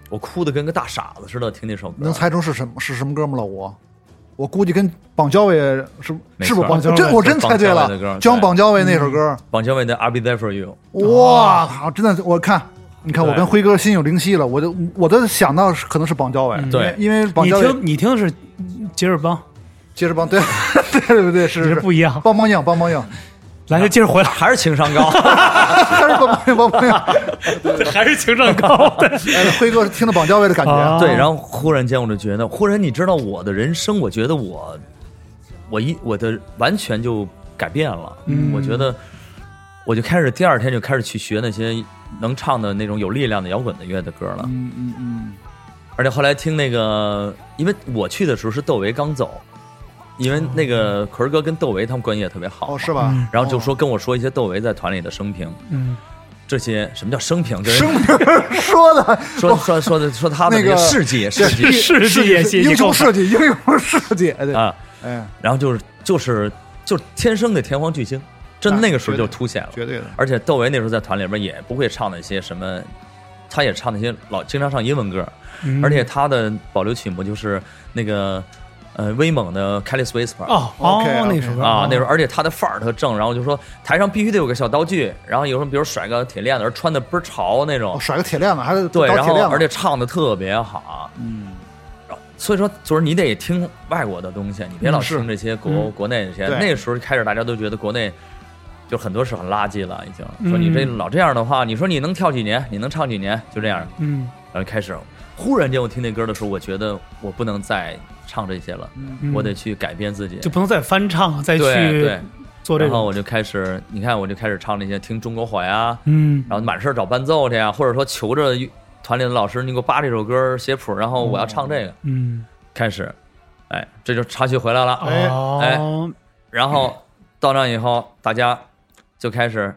我哭的跟个大傻子似的，听那首歌。能猜出是什么是什么歌吗？老吴，我估计跟绑交委是是不是绑脚？绑脚尾真我真猜对了绑脚尾的歌，讲绑交委那首歌，绑交委的《I'll Be There for You》，哇靠！真的，我看，你看我跟辉哥心有灵犀了，我就我都想到是可能是绑脚尾，嗯对因为绑你听你听的是杰尔邦，接着帮，对 (laughs) 对对对？是是不一样。梆梆硬，梆梆硬，来，就接着回来，还是情商高。还是梆梆硬，梆梆硬。还是情商高 (laughs) 辉哥听到绑脚尾的感啊觉，对，然后忽然间我就觉得，忽然你知道我的人生，我觉得我，我一我的完全就改变了。嗯我觉得我就开始第二天就开始去学那些能唱的那种有力量的摇滚的乐的歌了。嗯嗯嗯，而且后来听那个，因为我去的时候是窦唯刚走，因为那个奎儿哥跟窦唯他们关系也特别好，哦是吧？嗯。然后就说跟我说一些窦唯在团里的生平，嗯，这些什么叫生平？就是生说的？说说说的说他的那个事迹事迹。事迹英雄够事迹，英雄事迹，啊，哎，然后就是就是就是天生的天皇巨星，真那个时候就凸显了。绝对的，而且窦唯那时候在团里边也不会唱那些什么，他也唱那些老经常唱英文歌，嗯。而且他的保留曲目就是那个呃威猛的《Kelly's Whisper》哦哦 OK，OK。那首歌啊，那时候而且他的范儿特正，然后就说台上必须得有个小道具，然后有时候比如甩个铁链子，而穿的倍儿潮那种。哦，甩个铁链子，还是对，然后而且唱的特别好，嗯，所以说就是你得听外国的东西，你别老听这些国、嗯。国内这些。那时候开始大家都觉得国内就很多是很垃圾了，已经。嗯。说你这老这样的话，你说你能跳几年，你能唱几年，就这样。嗯。然后开始，忽然间我听那歌的时候，我觉得我不能再唱这些了，嗯。我得去改变自己。就不能再翻唱，再去对，做这个。然后我就开始，你看我就开始唱那些听中国火呀，嗯。然后满事儿找伴奏去呀，或者说求着团里的老师，你给我扒这首歌写谱，然后我要唱这个，嗯，开始，哎，这就插曲回来了。哎哦，然后到那以后，大家就开始，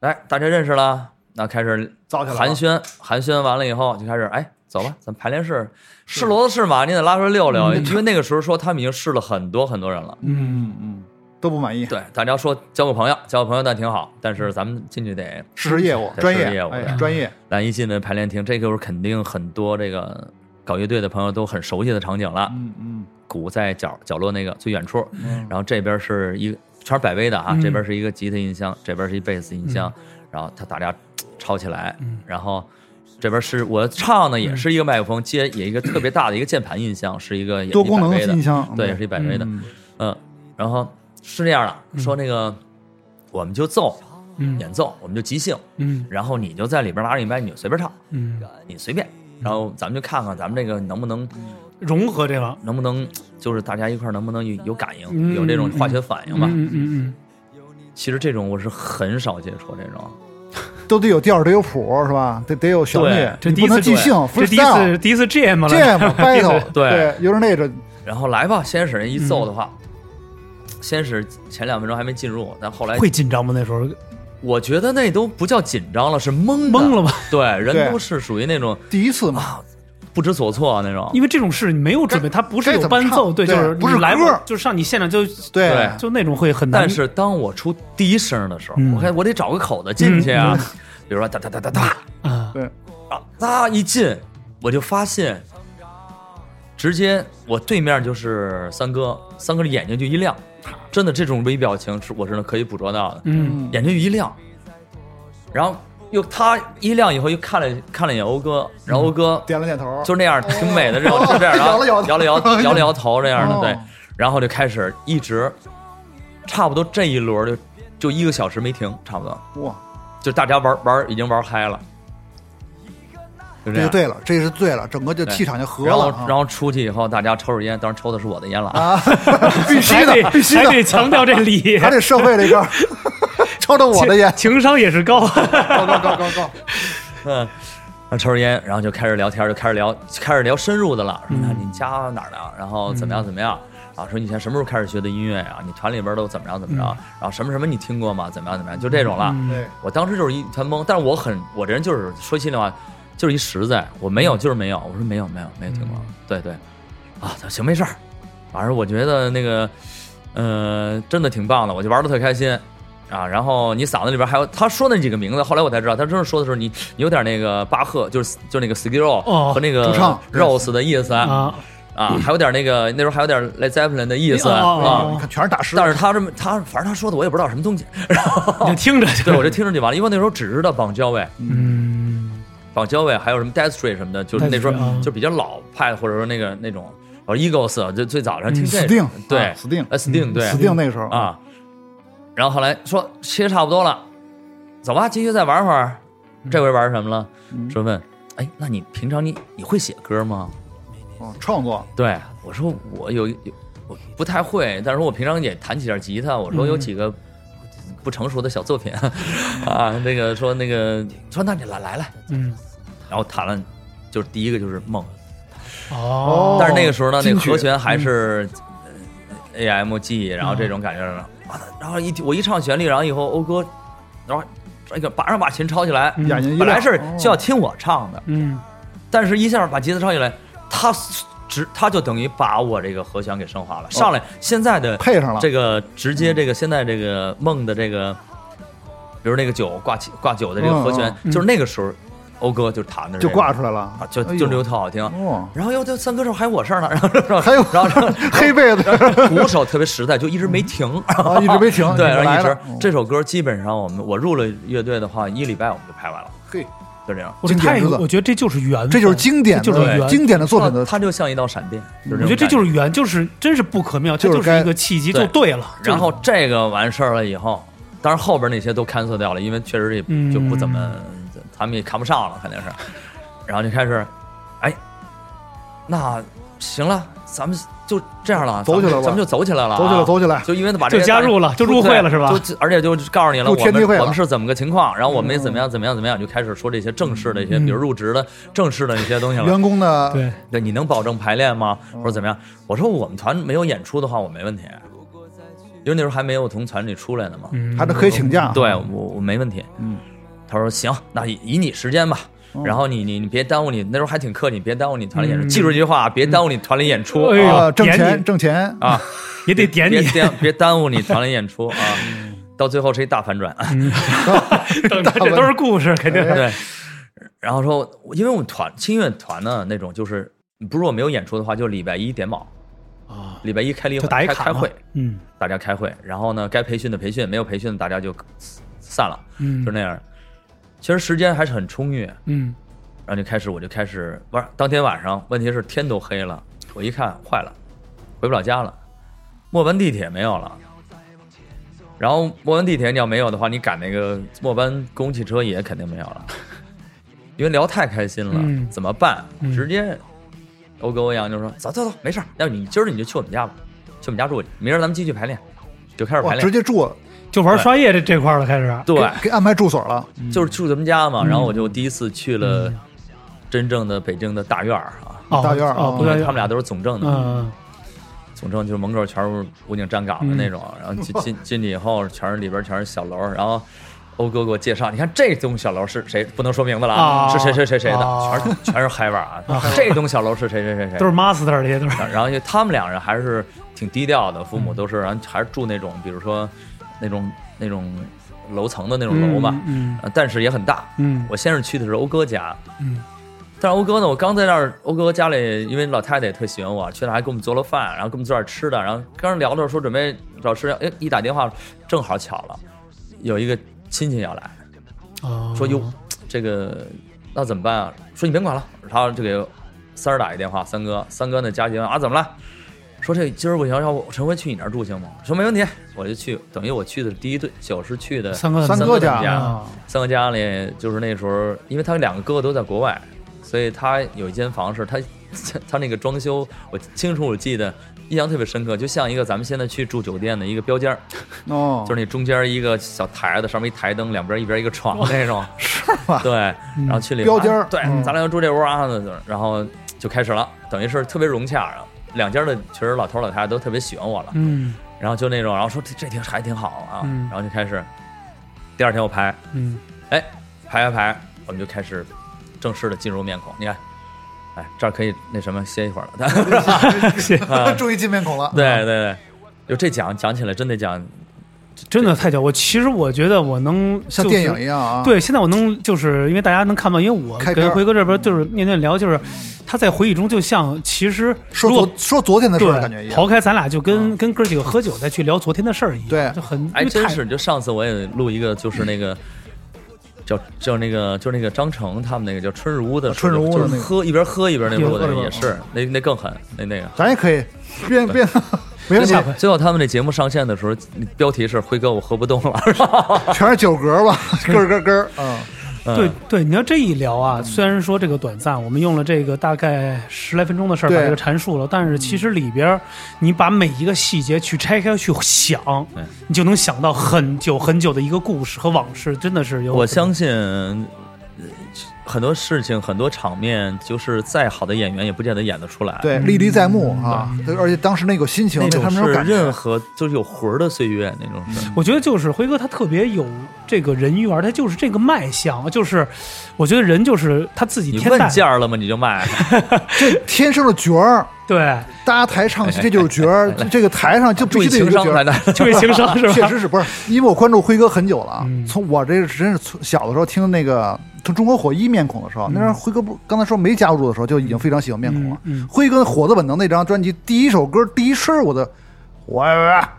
哎，大家认识了，那开始造起来寒暄，寒暄完了以后就开始，哎，走吧，咱排练室是骡子是马，你得拉出来遛遛，因为那个时候说他们已经试了很多很多人了。嗯嗯，都不满意，对，大家说交个朋友，交个朋友那挺好，但是咱们进去得试试业务，得专业业务，专业，咱一进那排练厅，这个时候肯定很多这个搞乐队的朋友都很熟悉的场景了。嗯嗯鼓在角角落那个最远处，嗯然后这边是一个全是百威的啊，嗯这边是一个吉他音箱，这边是一贝斯音箱，然后他大家吵起来，嗯然后这边是我唱呢，也是一个麦克风接，也一个特别大的一个键盘音箱，是一个也多功能音箱，对，也是一百威的，嗯。嗯，然后是这样的，说那个我们就奏嗯。演奏，我们就即兴，嗯。然后你就在里边拿着你麦，你就随便唱，嗯。你随便，然后咱们就看看咱们这个能不能融合这个，能不能就是大家一块能不能有有感应，嗯有这种化学反应吧？嗯嗯嗯。其实这种我是很少接触这种，都得有调，得有谱，是吧？得得有旋律，这第一次对不能即兴这第一次第一次 jam 了这样嘛第一次，battle，对对，有点那种然后来吧，先是人一奏的话，先是前两分钟还没进入，但后来会紧张吗？那时候我觉得那都不叫紧张了，是懵懵了吧？对，(laughs) 人都是属于那种第一次嘛，啊不知所措那种。因为这种事你没有准备，他不是有伴奏，对，就是不是歌吧，就是上你现场就对。对。就那种会很难。但是当我出第一声的时候，嗯。我看我得找个口子进去啊，比如说哒哒哒哒哒。啊，对，啊，哒一进，我就发现，直接我对面就是三哥，三哥的眼睛就一亮，真的这种微表情是我真的可以捕捉到的，嗯。眼睛就一亮，然后又他一亮以后又看了看了一眼欧哥，然后欧哥点了点头，就那样挺美的这种，就这样，然后摇了摇头摇了摇 (laughs) 摇了摇头这样的，哦。对，然后就开始一直，差不多这一轮就就一个小时没停，差不多，哇，就大家玩玩已经玩嗨了，就样。这就对了，这是醉了，整个就气场就合然后然后出去以后，大家抽着烟，当然抽的是我的烟了。啊。啊，必须得的，必须还的，得强调这理，还得社会这个，(laughs) 抽着我的烟，情商也是高。高高高高高，(laughs) 嗯，抽着烟，然后就开始聊天，就开始聊，开始聊深入的了。说那你家哪儿的？然后怎么样怎么样？啊，说你以前什么时候开始学的音乐呀？你团里边都怎么样怎么着？然后什么什么你听过吗？怎么样怎么样？就这种了。对，我当时就是一团懵，但是我很，我这人就是说心里话，就是一实在，我没有就是没有。我说没有没有没有听过，对对，啊行没事儿，反正我觉得那个，呃，真的挺棒的，我就玩的特开心。啊，然后你嗓子里边还有他说那几个名字，后来我才知道，他真是说的时候你你有点那个巴赫，就是就是那个 Skid Row 哦和那个 Rose 的意思啊，啊，还有点那个那时候还有点 Led Zeppelin 的意思哦哦啊看全是大师，但是他这么他反正他说的我也不知道什么东西，然后你就听着就对我就听着就完了，因为那时候只知道绑交位，嗯，绑交位还有什么 Death Street 什么的，就是那时候就比较老派，或者说那个那种，或者 Eagles 就最早上听这死定对啊死定呃 Sting 对死定那个时候，啊，然后后来说切差不多了，走吧，继续再玩会儿。这回玩什么了？说问，哎，那你平常你你会写歌吗？哦，创作，对我说我有有我不太会，但是我平常也弹几下吉他。我说有几个不成熟的小作品 (laughs) 啊，那个说那个说那你来来来，嗯，然后弹了，就是第一个就是梦，哦，但是那个时候呢，那个和弦还是呃 A M G，然后这种感觉然后一我一唱旋律，然后以后欧哥，然后这个马上把琴抄起来，眼睛本来是哦就要听我唱的，嗯，但是一下把吉他抄起来，他直他就等于把我这个和弦给升华了，上来现在的配上了这个直接这个现在这个梦的这个，比如那个九挂起挂九的这个和弦，嗯就是那个时候欧哥就弹的就这个挂出来了。啊，，就就就特好听。哦，然后又就三歌手还有我事儿呢，然后 (laughs) 然后还有然后然后 (laughs) 黑被子。(laughs) 鼓手特别实在，就一直没停，啊，一直没停，对，然后一直。这首歌基本上我们我入了乐队的话，一礼拜我们就拍完了，嘿，就这样。我这太，我觉得这就是缘分，这就是经典就是缘。经典的作品的它就像一道闪电，我觉得这就是是。缘，就是真是不可妙，它就是一个契机，对。就对了。然后这个完事儿了以后，当然后边那些都 cancel 掉了，因为确实也嗯。就不怎么，他们也看不上了，肯定是。然后就开始，哎，那行了，咱们就这样了，走起来吧咱们就走起来了啊，走起来，走起来，就因为他把这就加入了，就入会了是吧？就而且就告诉你了，我们我们是怎么个情况，然后我们怎么样怎么样怎么样，就开始说这些正式的一些，嗯比如入职的正式的一些东西了。员工的对，对，你能保证排练吗？或者怎么样？我说我们团没有演出的话，我没问题，因为那时候还没有从团里出来呢嘛。嗯，还得可以请假，对我我没问题。嗯，他说行，那以以你时间吧。然后你你你别耽误你那时候还挺客气，别耽误你团里演出。嗯记住这句话，别耽误你团里演出哎呦啊，挣钱挣钱，啊，(laughs) 也得点你，(laughs) 别耽误你团里演出啊。(laughs) 到最后是一大反转。等着这都是故事，肯定。对，然后说，因为我们团轻乐团呢那种，就是不是我没有演出的话，就礼拜一点卯，啊，礼拜一开例会开开会，，嗯大家开会，然后呢该培训的培训，没有培训的大家就散了，嗯，就那样。其实时间还是很充裕，嗯然后就开始我就开始玩。当天晚上，问题是天都黑了，我一看坏了，回不了家了，末班地铁没有了。然后末班地铁你要没有的话，你赶那个末班公共汽车也肯定没有了，因为聊太开心了，嗯怎么办？嗯直接欧哥欧阳就说走走走，没事儿，要不你今儿你就去我们家吧，去我们家住去，明儿咱们继续排练，就开始排，练直。接住就玩刷夜这这块儿了，开始。对，给安排住所了，就是住咱们家嘛，嗯然后我就第一次去了嗯真正的北京的大院儿啊，哦，大院儿哦，哦不大院儿，因为他们俩都是总政的，嗯，总政就是门口全是武警站岗的那种，然后进进进去以后，全是里边全是小楼，然后欧哥给我介绍，你看这栋小楼是谁？不能说名字了啊是谁谁谁谁的，啊全是全是嗨玩啊！这栋小楼是谁谁谁谁？都是 master 这些都是。然后因为他们两人还是挺低调的，父母都是，然后还是住那种，比如说那种那种楼层的那种楼嘛，嗯呃但是也很大。嗯我先是去的是欧哥家，嗯但是欧哥呢，我刚在那儿，欧哥家里，因为老太太也特喜欢我，去那儿还给我们做了饭，然后给我们做点吃的，然后刚聊的时候说准备找吃的，哎，一打电话正好巧了，有一个亲戚要来，哦，说哟，这个那怎么办啊？说你别管了，然后就给三儿打一电话，三哥，三哥呢加急问啊怎么了？说这今儿不行，要不陈辉去你那儿住行吗？说没问题，我就去，等于我去的第一对，就是去的三哥三哥家三哥家里就是那时候，因为他两个哥哥都在国外，所以他有一间房是他 (laughs) 他那个装修，我清楚我记得印象特别深刻，就像一个咱们现在去住酒店的一个标间儿，哦，就是那中间一个小台子，上面一台灯，两边一边一个床那种，(laughs) 是吗？对，然后去里标间儿对，嗯咱俩要住这屋啊，然后就开始了，等于是特别融洽，两家的其实老头老太太都特别喜欢我了，嗯。然后就那种，然后说这这挺还挺好啊，嗯。然后就开始，第二天我排。嗯。哎，排排排，我们就开始正式的进入面孔。你看，哎，这儿可以那什么歇一会儿了。(laughs) (laughs) 终于进面孔了，对对对，就这讲讲起来真得讲，真的太屌！我其实我觉得我能就是像电影一样啊。，对，现在我能就是因为大家能看到，因为我跟辉哥这边就是面对面聊，就是他在回忆中就像其实说昨说昨天的事儿对感觉一样。抛开咱俩就跟跟哥几个喝酒再去聊昨天的事儿一样，对就很哎，真是，就上次我也录一个，就是那个。叫叫那个，就是那个张成他们那个叫春日屋的，春日屋的就是那个喝一边喝一边那录的也是，那那更狠，那那个。咱也可以变变，(laughs) 没问题下，回最后他们那节目上线的时候，标题是“辉哥我喝不动了”，(laughs) (laughs) 全是酒格吧，(laughs) 根儿根儿根儿，嗯，嗯。对对，你要这一聊啊，虽然说这个短暂，我们用了这个大概十来分钟的事儿把这个阐述了，但是其实里边儿你把每一个细节去拆开去想对，你就能想到很久很久的一个故事和往事，真的是有。我相信呃很多事情、很多场面，就是再好的演员也不见得演得出来。，对，历历在目啊，对而且当时那个心情，那种是任何就是有魂儿的岁月那种是。我觉得就是辉哥他特别有这个人缘，他就是这个卖相，就是我觉得人就是他自己你问，价儿了吗？你就卖。(laughs) 这天生的角儿，对，搭台唱戏，这就是角儿。这这个台上就必须得有情商来一个角儿。的。(laughs) 就是情商是吧？确实是不是？因为我关注辉哥很久了从我这真是从小的时候听那个从中国火一面孔的时候，那时候辉哥不刚才说没加入的时候就已经非常喜欢面孔了。嗯嗯辉哥《火的本能》那张专辑第一首歌第一声我的。我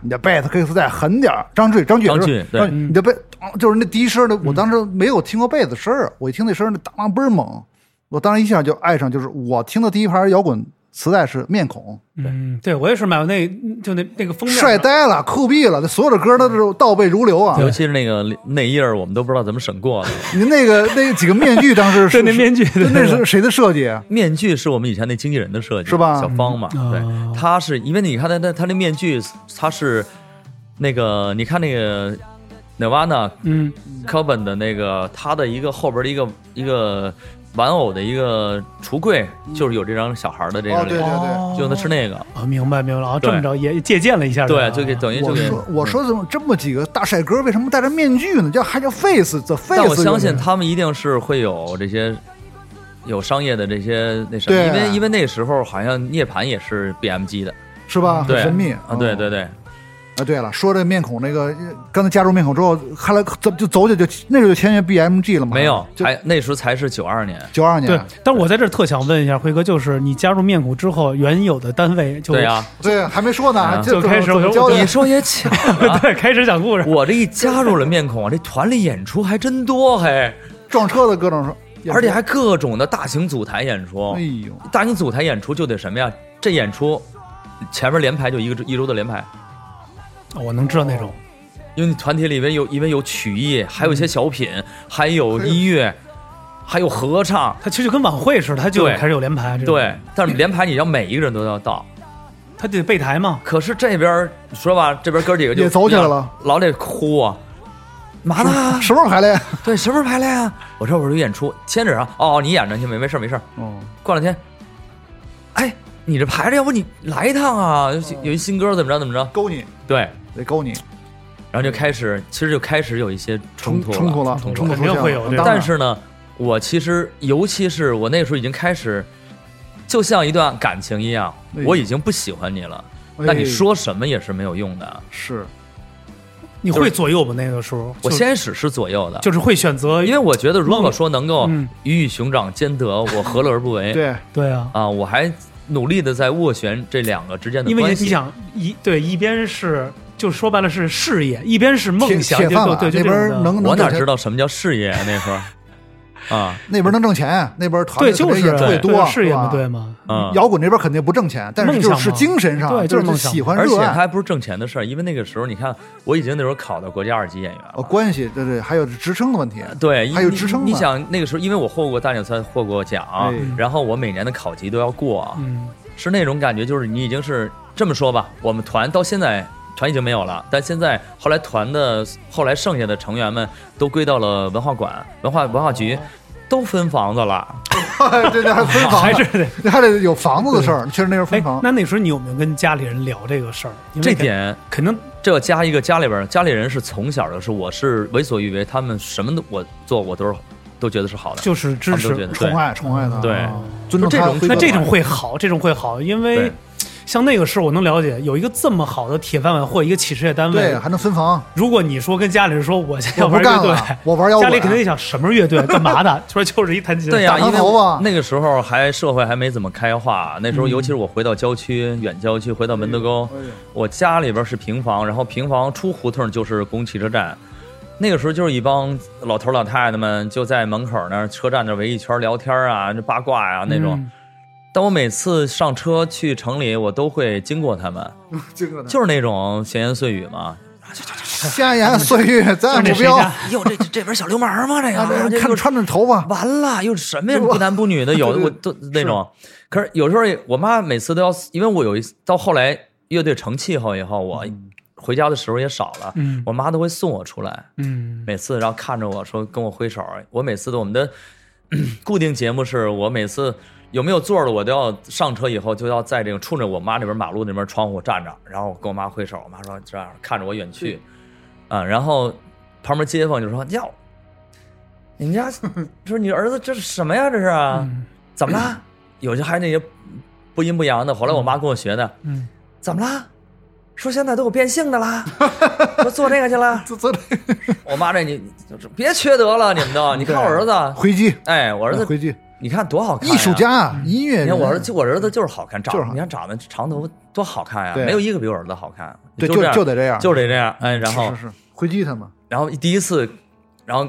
你的贝斯可以再狠点儿，张志，张俊，张是炬对张你的贝就是那第一声的，我当时没有听过贝斯声儿，我一听那声儿，那当啷倍儿猛，我当时一下就爱上，就是我听的第一盘摇滚磁带是面孔，嗯，对我也是买过那就那那个封面帅呆了，酷毙了，那所有的歌都是倒背如流啊！尤其是那个内页儿，我们都不知道怎么审过。的。您那个那几个面具当时是 (laughs) 对那面具那是谁的设计？啊？面具是我们以前那经纪人的设计，是吧？小方嘛，嗯。对。哦，他是因为你看他他他那面具，他是那个你看那个 Nirvana 嗯。Coben 的那个他的一个后边的一个一个玩偶的一个橱柜，就是有这张小孩的这个哦对脸，哦就用的是那个，啊，明白明白了啊，这么着也借鉴了一下，对，就给等于就给。我说我说怎么这么几个大帅哥，为什么戴着面具呢？叫还叫 face the face？但我相信他们一定是会有这些有商业的这些那什么，因为因为那时候好像涅槃也是 BMG 的，是吧？很对神秘啊，对对。对，啊，对了，说这面孔那个，刚才加入面孔之后，后来怎就走起就那时候就签约 BMG 了吗？没有，就还那时候才是九二年，九二年对年，，但我在这儿特想问一下辉哥，就是你加入面孔之后，原有的单位就对呀、对，还没说呢，就开始我怎么交代你说也巧 (laughs) 啊，对，开始讲故事，我这一加入了面孔啊，这团里演出还真多嘿，撞车的各种说，而且还各种的大型组台演出哎。呦，大型组台演出就得什么呀？这演出前面连排就一个一周的连排，我能知道那种，因为你团体里边有因为有曲艺，还有一些小品，还有音乐，还有合唱，他其实就跟晚会似的，他就对开始有连排，这种对，，但是连排你要每一个人都要到。他得备台嘛。可是这边儿说吧，这边哥几个就也走起来了，老得哭啊，嘛呢？什么时候排练？对，什么时候排练啊？我说我有演出，牵着啊。哦，你演着去没没事儿没事儿。哦，过两天，哎，你这排着，要不你来一趟啊？有有一新歌怎么着怎么着？勾你，对，得勾你，然后就开始，其实就开始有一些冲突了。冲突了，冲突肯定会有但是呢，我其实尤其是我那个时候已经开始，就像一段感情一样，哎我已经不喜欢你了。哎那你说什么也是没有用的。是你会左右吗？那个时候，我就先始是左右的，就是会选择，因为我觉得如果说能够嗯鱼与熊掌兼得，我何乐而不为？对，对啊，啊，我还努力的在斡旋这两个之间的因为关系。你想一对一边是，就说白了是事业，一边是梦想，铁饭碗就对，就那边这种的。能我哪知道道什么叫事业啊？(laughs) 那时候，啊，那边能挣钱，那边团对，队就是演出也多，对事业嘛，对吗？嗯，摇滚这边肯定不挣钱，但是就是嘛。精神上，对就就是梦想。喜欢而且热爱。它还不是挣钱的事儿，因为那个时候你看，我已经那时候考到国家二级演员了。哦，关系对对，还有职称的问题，对，还有职称你支撑呢想那个时候，因为我获过大奖赛，获过奖，哎。然后我每年的考级都要过，嗯，是那种感觉，就是你已经是这么说吧，我们团到现在团已经没有了，但现在后来团的后来剩下的成员们都归到了文化馆、文化文化局，都分房子了。(laughs) 这这还分房，(laughs) 还是还得有房子的事儿。确实那时候分哎房，，那那时候你有没有跟家里人聊这个事儿？因为这点肯定这要加一个家里边儿，家里人是从小的是我是为所欲为，他们什么都我做我都是都觉得是好的，就是支持宠爱宠爱他，对。啊尊重这种他那这种会好，这种会好，因为对像那个时候我能了解，有一个这么好的铁饭碗或一个企事业单位对，，还能分房，如果你说跟家里人说我现在要玩乐队，，我玩摇滚，家里肯定得想什么乐队，干嘛的？说 (laughs) 就是一弹琴。对呀、大长因为头发那个时候还社会还没怎么开化，那时候嗯尤其是我回到郊区、远郊区，回到门头沟，我家里边是平房，然后平房出胡同就是公共汽车站。那个时候就是一帮老头老太太们就在门口那儿车站那围一圈聊天啊，这八卦呀、那种。嗯但我每次上车去城里，我都会经过他们，这个就是那种闲言碎语嘛。闲言碎语，咱也不标。哟，这这这边小流氓吗？这啊个看穿着头发，完了，又是什么呀？不男不女的，有 (laughs) 的我都那种。可是有时候我妈每次都要，因为我有一次到后来乐队成气候以后，我回家的时候也少了，嗯我妈都会送我出来，嗯每次然后看着我说跟我挥手。我每次的我们的 (clears throat) 固定节目是我每次有没有座的，我都要上车以后就要在这个冲着我妈那边马路那边窗户站着，然后跟我妈挥手，我妈说这样看着我远去，(laughs) 啊，然后旁边街坊就说哟，你们家说你儿子这是什么呀？这是怎么了？有些还那些不阴不阳的。后来我妈跟我学的，嗯，怎么了？说现在都有变性的啦，(laughs) 说做这个去了。这个我妈这你别缺德了，你们都，你看我儿子，回击，哎，我儿子回击，你看多好看呀，艺术家，音乐人，你看我儿子，我儿子就是好看，长就是你看长得长头发多好看呀，对。没有一个比我儿子好看。对，就就这样就得这样，就得这样，哎，然后是是是回击他嘛，然后第一次，然后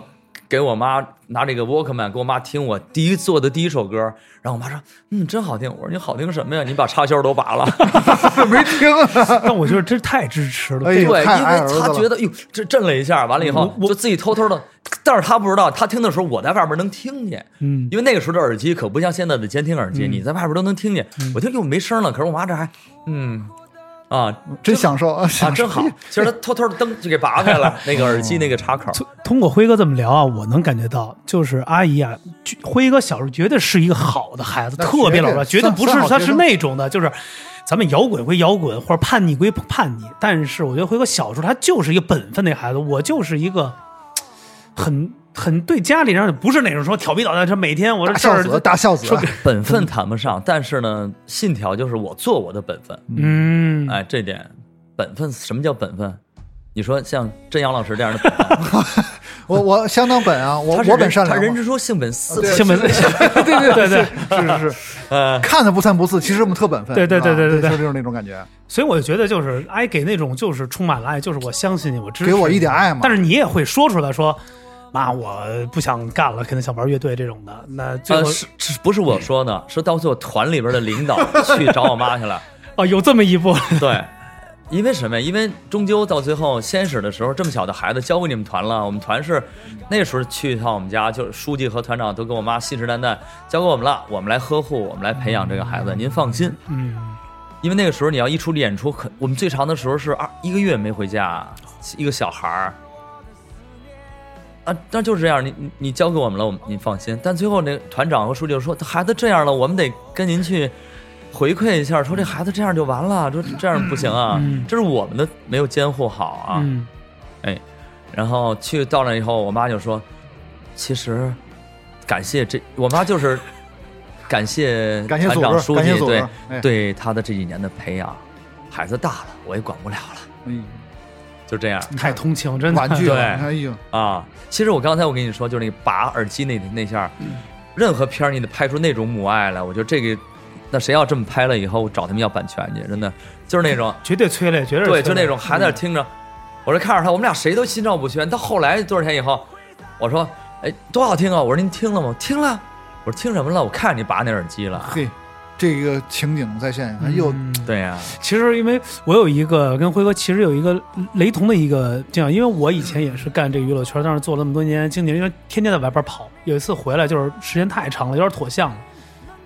给我妈拿这个 Walkman 给我妈听我第一做的第一首歌，然后我妈说，嗯，真好听。我说你好听什么呀？你把插销都拔了。(laughs) 没听啊，(laughs) 但我觉得这太支持了。哎对，因太爱儿为子了他觉得哟，这震了一下，完了以后我我就自己偷偷的，但是他不知道，他听的时候我在外边能听见，嗯因为那个时候的耳机可不像现在的监听耳机，你在外边都能听见。我听就没声了，可是我妈这还嗯啊真享受啊，(laughs) 啊真好，其实他偷偷的灯就给拔开了，(laughs) 那个耳机那个插口。通通过辉哥这么聊啊，我能感觉到，就是阿姨啊，辉哥小时候绝对是一个好的孩子，特别老实，绝对不是他是那种的，就是咱们摇滚归摇滚，或者叛逆归叛逆，但是我觉得辉哥小时候他就是一个本分的孩子，我就是一个很很对家里人不是那种说调皮捣蛋，说每天我这大孝事儿子，大孝子 (laughs) 本分谈不上，但是呢，信条就是我做我的本分。嗯，哎，这点本分，什么叫本分？你说像真阳老师这样的本分，(laughs) 我我相当本啊，我我本善良，他人之初性本私对。性本对对对对，(laughs) 是是是，呃，看着不三不四，其实我们特本分，对对对啊对对对就就是那种感觉，所以我就觉得就是爱给那种就是充满了爱，就是我相信你，我支持给我一点爱嘛。但是你也会说出来说，妈，我不想干了，肯定想玩乐队这种的。那最后呃，是是不是我说的？是到最后团里边的领导去找我妈去了。(laughs) 哦，有这么一步，(laughs) 对，因为什么呀？因为终究到最后先始的时候，这么小的孩子交给你们团了，我们团是那时候去一趟我们家，就是书记和团长都跟我妈信誓旦旦交给我们了，我们来呵护，我们来培养这个孩子，您放心。嗯，因为那个时候你要一出演出，可我们最长的时候是二一个月没回家，一个小孩儿。啊，那就是这样，你你你交给我们了，我们您放心。但最后那团长和书记就说，孩子这样了，我们得跟您去回馈一下，说这孩子这样就完了，说这样不行啊，嗯这是我们的没有监护好啊。嗯哎，然后去到那以后，我妈就说，其实感谢这，我妈就是感谢 (laughs) 感谢团长书记对、哎对他的这几年的培养，孩子大了，我也管不了了，哎就这样太通情，真的婉拒了，对哎呦，啊。其实我刚才我跟你说，就是那个拔耳机那那下，嗯任何片儿你得拍出那种母爱来，我觉得这个。那谁要这么拍了以后，我找他们要版权去，真的就是那种绝对催泪，绝对对，催泪就那种还在那听着，我这看着他，我们俩谁都心照不宣。到后来多少天以后，我说：“哎，多好听啊！”我说：“您听了吗？”听了。我说：“听什么了？我看着你拔那耳机了。嘿，这个情景再现，哎呦，嗯”对呀、其实，因为我有一个跟辉哥其实有一个雷同的一个这样，因为我以前也是干这个娱乐圈，但是做了那么多年经纪人，因为天天在外边跑。有一次回来就是时间太长了，有点脱相了。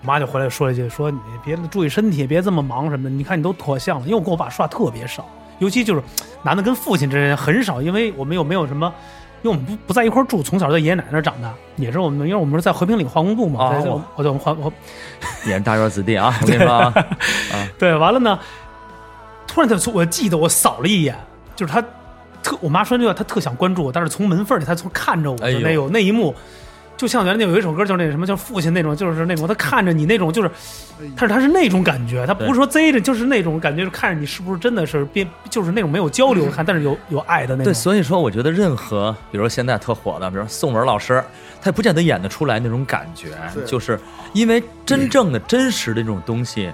我妈就回来说了一句：“说你别注意身体，别这么忙什么的。你看你都脱相了。”因为我跟我爸说话特别少，尤其就是男的跟父亲之间很少，因为我们又没有什么。因为我们不不在一块住，从小在爷爷奶奶那儿长大，也是我们，因为我们是在和平里化工部嘛，哦我我在我们化我 (laughs) 也是大院子弟啊！(laughs) 我跟你说啊，对，完了呢，突然他从我记得我扫了一眼，就是他特我妈说那句话，他特想关注我，但是从门缝里他从看着我哎呦。的那有、那一幕，就像原来那有一首歌就是那什么叫父亲那种，就是那种他看着你那种就是，他是他是那种感觉，他不是说贼着，就是那种感觉，就看着你是不是真的是别 (laughs) 就是那种没有交流看，但是有有爱的那种。对，所以说我觉得任何，比如说现在特火的，比如说宋文老师，他也不见得演得出来那种感觉，是。就是因为真正的、真实的这种东西，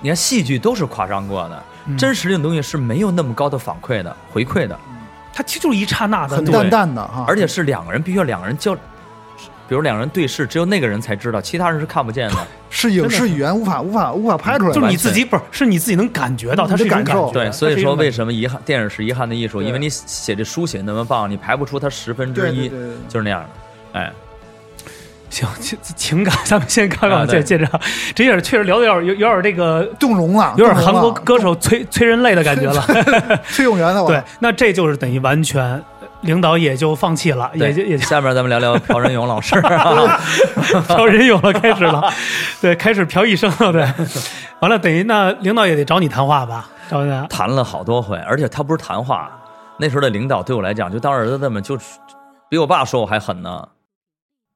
你看戏剧都是夸张过的，嗯。真实这种东西是没有那么高的反馈的、回馈的。它其实就是一刹那的很淡淡的哈，而且是两个人必须要两个人交，比如两个人对视，只有那个人才知道，其他人是看不见的。(laughs) 是影视语言无法无法无法拍出来的，就是你自己不是是你自己能感觉到，它是感受。对，所以说为什么遗憾电影是遗憾的艺术？因为你写这书写那么棒，你排不出它十分之一，就是那样的。哎，行情情感，咱们先看看，啊对。接接着，这也是确实聊的有点有有点这个动容了，有点韩国歌手催催人泪的感觉了。崔永元的我 (laughs) 对，那这就是等于完全领导也就放弃了，也就也就。下面咱们聊聊朴仁勇老师啊，(laughs) 朴仁勇了，开始了，(laughs) 对，开始朴医生了，对，完了等于那领导也得找你谈话吧，找你谈。谈了好多回，而且他不是谈话，那时候的领导对我来讲，就当儿子那么就比我爸说我还狠呢，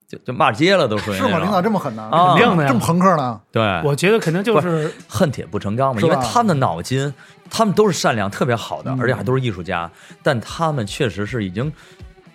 就就骂街了都属于是吗？领导。这么狠呢？啊肯定的呀这么朋克呢？对，我觉得肯定就是恨铁不成钢嘛，因为他们的脑筋，他们都是善良、特别好的，嗯而且还都是艺术家，但他们确实是已经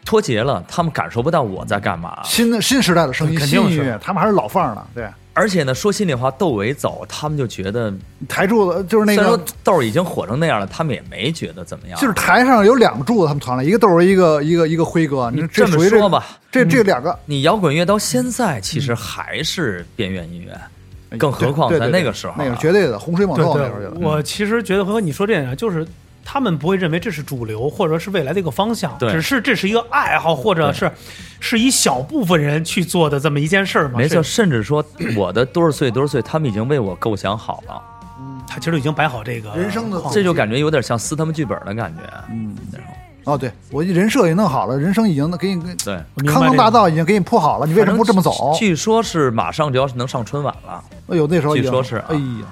脱节了，他们感受不到我在干嘛。新的新时代的声音，肯定是他们还是老范儿呢。对，而且呢，说心里话，窦唯走，他们就觉得，台柱子就是那虽然说个，窦儿已经火成那样了，他们也没觉得怎么样。就是台上有两个柱子，他们团了，一个窦唯，一个一个一个辉哥。你这这么说吧，这这两个，你摇滚乐到现在其实还是边缘音乐，更何况在那个时候啊那个绝对的洪水猛兽那会儿，我其实觉得和你说这样，就是他们不会认为这是主流，或者是未来的一个方向，对只是这是一个爱好，或者是是一小部分人去做的这么一件事儿嘛。没错，甚至说我的多少岁多少岁，他们已经为我构想好了，嗯他其实已经摆好这个人生的框这就感觉有点像撕他们剧本的感觉。嗯，那种哦，对我人设也弄好了，人生已经给你对，康庄大道已经给你铺好了，你为什么不这么走？据说是马上就要能上春晚了。哎呦，那时候据说是啊哎呀，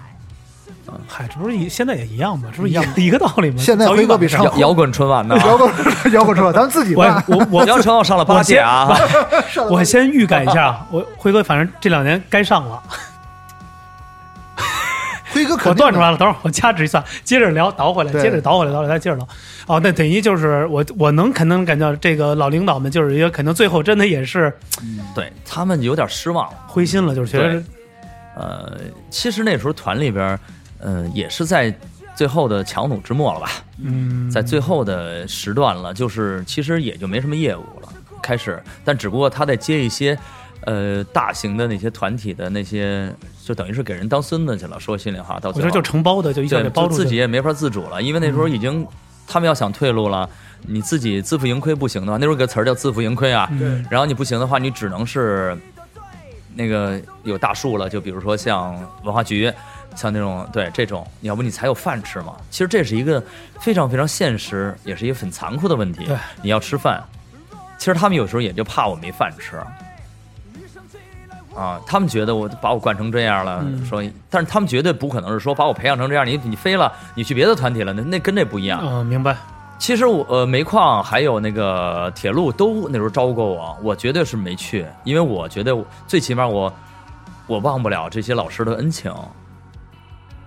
嗨，这不是一现在也一样吗？这不是一一样一个道理吗？现在辉哥比上摇摇滚春晚呢？摇滚摇滚春晚，咱们自己我办。我我摇春晚上了八届啊！(laughs) 我先预感一下，我辉哥反正这两年该上了，(laughs) 辉哥我肯定的断出来了。等会儿我掐指一算，接着聊，倒回来，接着倒回来，倒回来，接着聊。哦，那等于就是我我能肯定感觉到这个老领导们就是一个可能最后真的也是对他们有点失望。灰心了，就是觉得呃，其实那时候团里边，呃，也是在最后的强弩之末了吧，嗯，在最后的时段了，就是其实也就没什么业务了，开始，但只不过他在接一些呃大型的那些团体的那些，就等于是给人当孙子去了。说心里话，到最后就承包的，就一下对给包自己也没法自主了，因为那时候已经、他们要想退路了，你自己自负盈亏不行的话，那时候有个词儿叫自负盈亏啊。嗯然后你不行的话，你只能是那个有大树了，就比如说像文化局，像那种对这种，要不你才有饭吃嘛。其实这是一个非常非常现实，也是一个很残酷的问题对。你要吃饭，其实他们有时候也就怕我没饭吃。啊，他们觉得我把我惯成这样了，嗯说，但是他们绝对不可能是说把我培养成这样，你你飞了，你去别的团体了，那那跟这不一样。嗯，明白。其实我呃煤矿还有那个铁路都那时候招过我，我绝对是没去，因为我觉得最起码我我忘不了这些老师的恩情，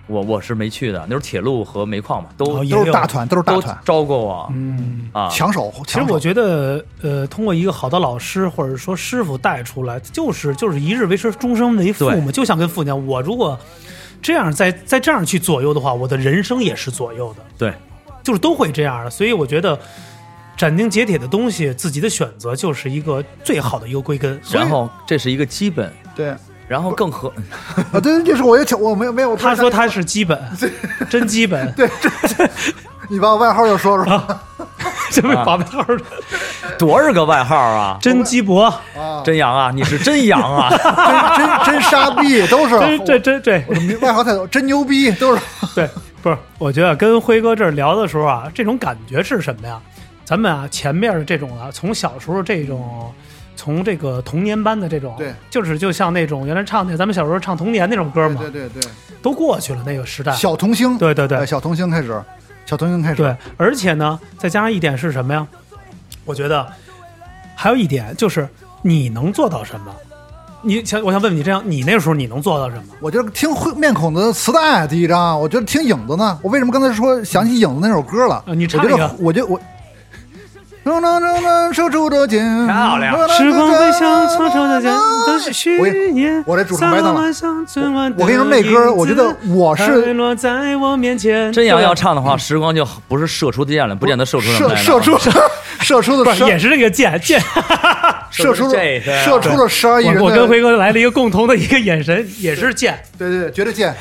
我我是没去的。那时候铁路和煤矿嘛，都、都是大团，都是大团，招过我、嗯，啊。抢手。其实我觉得，呃，通过一个好的老师或者说师傅带出来，就是就是一日为师，终身为父对嘛。就像跟父亲讲，我如果这样再再这样去左右的话，我的人生也是左右的，对，就是都会这样的。所以我觉得。斩钉截铁的东西，自己的选择就是一个最好的一个归根。然后这是一个基本，对然后更合啊，对，就是我也抢，我没有没有。他说他是基本，(laughs) 真基本，对，(laughs) 这你把我外号又说说这位把外号儿多少个外号啊？(laughs) 真鸡脖，啊，真羊啊，你是真羊啊！真真真傻逼都是。真这这这外号太多，真牛逼都是。对，不是，我觉得跟辉哥这儿聊的时候啊，这种感觉是什么呀？咱们啊，前面的这种啊，从小时候这种，从这个童年班的这种，对，就是就像那种原来唱的，咱们小时候唱童年那种歌嘛，对对对，都过去了那个时代。小童星，对对对哎小童星开始，小童星开始，对，而且呢，再加上一点是什么呀？我觉得还有一点就是你能做到什么？你想，我想问问你，这样你那时候你能做到什么？我觉得听会面孔的磁带第一张，我觉得听影子呢。我为什么刚才说想起影子那首歌了？啊你唱一个，我觉得我。能能能能守住的剑，漂亮时光会像匆匆的剑都是虚我念。我这主唱白灯了了我跟你说，那歌我觉得我是是落在我面前。真羊对啊要唱的话，时光就不是射出箭了，不见得射出射来射出射出的也是这个剑剑。射出了这个射出了十二亿人我我跟，辉哥来了一个共同的一个眼神，也是箭。对对对，绝对箭，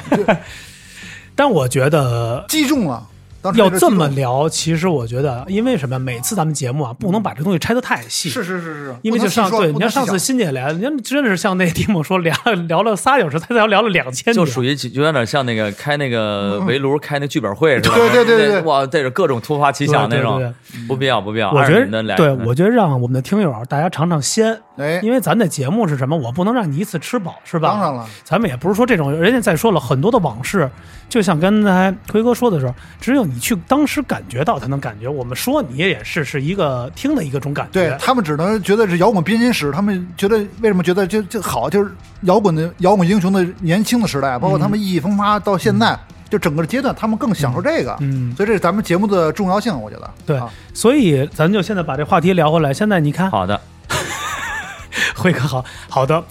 但我觉得击中了。当时要这么聊，其实我觉得，因为什么？每次咱们节目啊，不能把这东西拆得太细。是是是是，因为就上对，你看上次新欣姐来，人家真的是像那蒂莫说聊聊了仨小时，他才聊了两千就，属于就有点像那个开那个围炉开那剧本会是吧？对对对对对哇，带着各种突发奇想那种不必要不必要。我觉得，对嗯我觉得让我们的听友大家尝尝鲜，哎，因为咱的节目是什么？我不能让你一次吃饱，是吧？当然了，咱们也不是说这种，人家再说了很多的往事，就像刚才奎哥说的时候，只有你去当时感觉到才能感觉。我们说你也是是一个听的一个种感觉。对他们只能觉得是摇滚编年史，他们觉得为什么觉得就就好，就是摇滚的摇滚英雄的年轻的时代，包括他们意气风发到现在，就整个阶段，他们更享受这个。嗯，所以这是咱们节目的重要性，我觉得。对啊，所以咱就现在把这话题聊回来。现在你看，好的，(laughs) 辉哥好好的，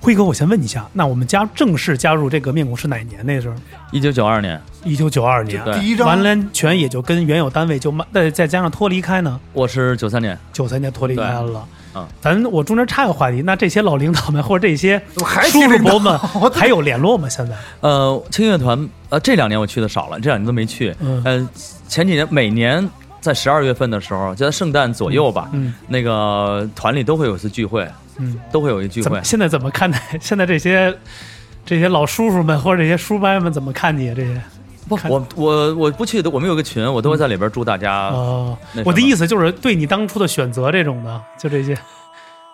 辉哥，我先问一下，那我们加正式加入这个面孔是哪年？那时候。一九九二年，一九九二年，对。第一张。完联全也就跟原有单位就慢，再再加上脱离开呢，我是九三年，九三年脱离开了。嗯，咱我中间插个话题，那这些老领导们或者这些叔叔伯们 (laughs) 还有联络吗？现在？呃，轻乐团，呃，这两年我去的少了，这两年都没去。嗯。呃，前几年每年在十二月份的时候，就在圣诞左右吧，嗯那个团里都会有一次聚会，嗯，都会有一聚会。现在怎么看待 (laughs) 现在这些这些老叔叔们或者这些叔伯们怎么看你这些？不，我我我不去的，我们有个群，我都会在里边祝大家。哦。我的意思就是对你当初的选择这种的，就这些。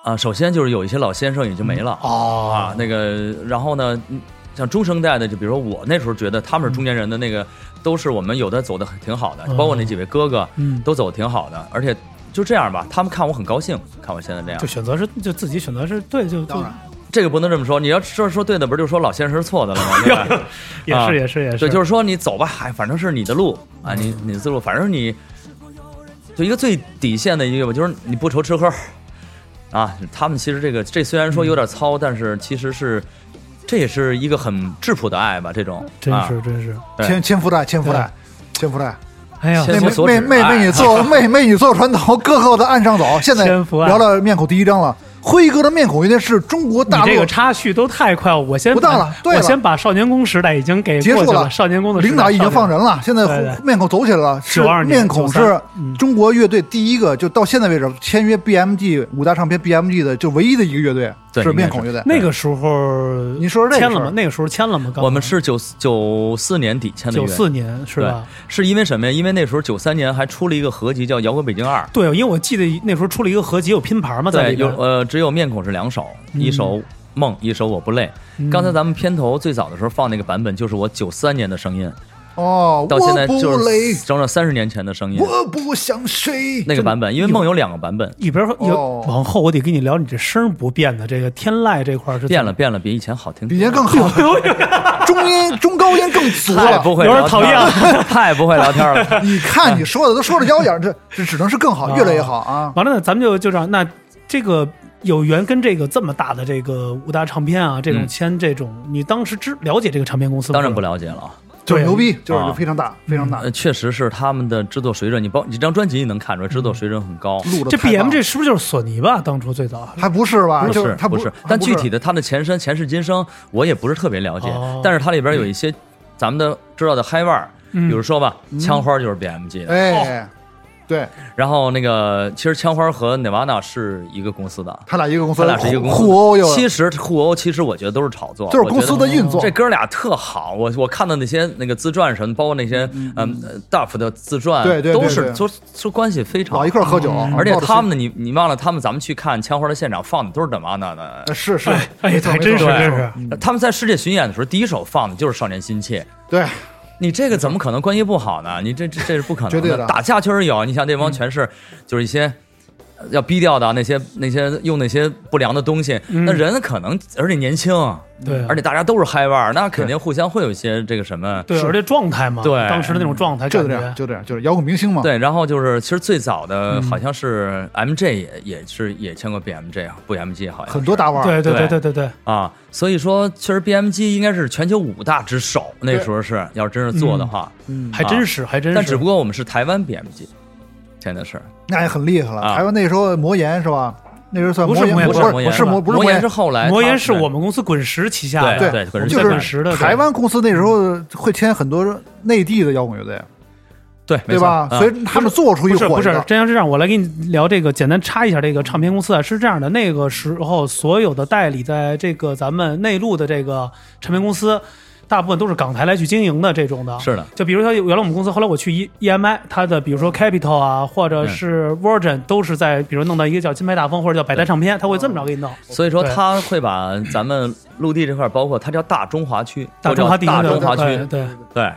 啊，首先就是有一些老先生已经没了、哦。啊，那个，然后呢，嗯像中生代的，就比如说我那时候觉得他们是中年人的那个，都是我们有的走的挺好的，包括那几位哥哥，嗯。都走的挺好的，而且就这样吧，他们看我很高兴，看我现在这样就，选择是就自己选择是对，就就当然这个不能这么说，你要说说对的，不是就说老先生是错的了吗？(laughs) 对吧？也啊是也是也是，对，就是说你走吧，哎，反正是你的路啊，你你的思路，反正你就一个最底线的一个吧，就是你不愁吃喝啊。他们其实这个这虽然说有点糙，但是其实是这也是一个很质朴的爱吧，这种真啊是真是，对千千福袋，千福袋，千福袋。哎呀，(laughs) 妹妹妹妹妹，你哎坐妹妹你坐船头，哥哥的岸上走。现在聊聊了面孔第一章了，辉哥的面孔乐队是中国大陆这个插叙都太快了，我先不当了对了我先把少年宫时代已经给结束了少年宫的领导已经放人了，现在面孔走起来了，是92年面孔是93嗯中国乐队第一个，就到现在为止签约 BMG 五大唱片 BMG 的就唯一的一个乐队。是对是面孔乐队。那个时候，你说？签了吗那个时候签了吗？刚我们是九九四年底签的约，九四年是吧？是因为什么呀？因为那时候九三年还出了一个合集叫《摇滚北京二》，对，因为我记得那时候出了一个合集，有拼盘嘛，在对，有呃，只有面孔是两首，嗯一首梦，一首我不累。嗯刚才咱们片头最早的时候放那个版本，就是我九三年的声音，哦，到现在我就不累，是整整三十年前的声音。我不想睡。那个版本，因为梦有两个版本，一边有哦往后，我得跟你聊，你这声儿不变的，这个天籁这块儿是变了，变了，比以前好听，比以前更好，(laughs) 中音中高音更足了。太不会有点聊天讨厌了，(laughs) 太不会聊天了。(laughs) 你看你说的都说着腰眼，这这只能是更好，越来越好啊。完了呢，咱们就就这样，那这个有缘跟这个这么大的这个五大唱片啊，这种嗯签这种，你当时知了解这个唱片公司吗？当然不了解了，就是牛逼，就是啊非常大，非常大呃，，确实是他们的制作水准，你包你这张专辑你能看出来，制作水准很高。这录的太 BM 棒这是不是就是索尼吧？当初最早还不是吧？不就是它不是，但具体的它的前身前世今生我也不是特别了解哦，但是它里边有一些咱们的知道的嗨腕儿，嗯比如说吧，枪花就是 BMG 的，哎，对。然后那个其实枪花和 Nirvana 是一个公司的，他俩一个公司，他俩是一个公司。互殴又其实互殴，其实我觉得都是炒作，就是公司的运作这哥俩特好，我我看到那些那个自传什么，包括那些嗯呃 Duff 的自传，对对对对。都是说说关系非常好。老一。块喝酒，而且他们呢，你你忘了，他们咱们去看枪花的现场放的都是 Nirvana 的。呃是是，哎没错还真是真是。嗯。他们在世界巡演的时候，第一首放的就是《少年心切》。对，你这个怎么可能关系不好呢？你这这这是不可能绝对的打架确实有，你像那帮全是就是一些呃要逼掉的那些那些用那些不良的东西，嗯那人可能而且年轻，对而且大家都是嗨腕儿，那肯定互相会有一些这个什么。对，而且状态嘛，对当时的那种状态，就这样，就这样，就是摇滚明星嘛。对，然后就是其实最早的嗯好像是 MJ 也也是也签过 BMG 啊，不 MG 好像很多大腕儿，对对对对对对对，啊，所以说其实 BMG 应该是全球五大之首，那时候是要真是做的话，嗯，还真是还真是。但只不过我们是台湾 BMG，签的是。那也很厉害了。啊台湾那时候魔岩是吧？那时候算不是岩，不魔岩是不是魔不是岩魔岩是，后来魔岩是我们公司滚石旗下的，对对滚石就是滚石的对台湾公司那时候会签很多内地的摇滚乐队，对对吧？嗯所以他们做出一不是不是真要是这样，我来给你聊这个，简单插一下这个唱片公司啊，是这样的，那个时候所有的代理在这个咱们内陆的这个唱片公司，大部分都是港台来去经营的这种的。是的，就比如说原来我们公司，后来我去 E EMI，它的比如说 Capital 啊，或者是 Virgin，都是在比如弄到一个叫金牌大风或者叫百代唱片，他会这么着给你弄。所以说他会把咱们陆地这块，包括它叫大中华区，大中华地大中华区，对对，对，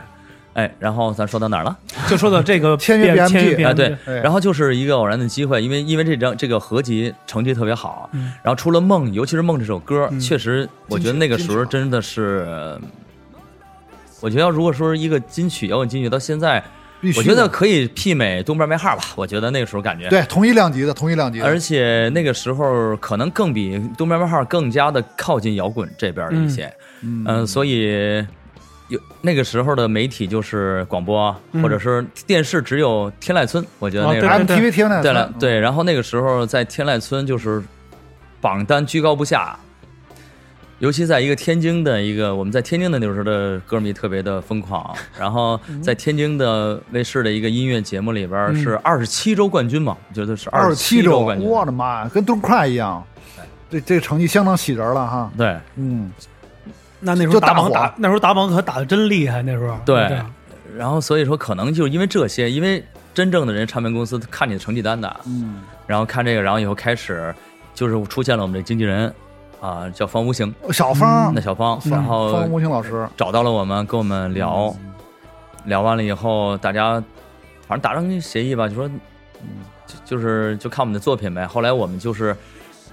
哎，然后咱说到哪儿了？就说到这个 (laughs) 签约签约哎，对，哎。然后就是一个偶然的机会，因为因为这张这个合集成绩特别好，嗯。然后出了《梦》，尤其是《梦》这首歌，嗯。确实，我觉得那个时候真的是，我觉得如果说一个金曲摇滚金曲到现在，必须我觉得可以媲美东边麦号吧，我觉得那个时候感觉，对同一量级的，同一量级的，而且那个时候可能更比东边麦号更加的靠近摇滚这边的一些，嗯嗯、所以有那个时候的媒体就是广播、嗯或者是电视，只有天籁村，我觉得哦那个对了，对，然后那个时候在天籁村就是榜单居高不下。尤其在一个天津的一个，我们在天津的那时候的歌迷特别的疯狂，(laughs) 然后在天津的卫视的一个音乐节目里边嗯。是二十七周冠军嘛，我觉得是十二十七周，冠军，我的妈呀，跟东快一样，这这个成绩相当喜人了哈，对，嗯，那那时候就大火打榜打那时候打榜可打的真厉害，那时候。对。然后所以说可能就是因为这些，因为真正的人唱片公司看你的成绩单的，嗯，然后看这个，然后以后开始就是出现了我们这经纪人啊，叫方无形，小芳那，小方，然后方无形老师，找到了我们，跟我们聊，聊完了以后，大家反正达成协议吧，就说，嗯就就是就看我们的作品呗。后来我们就是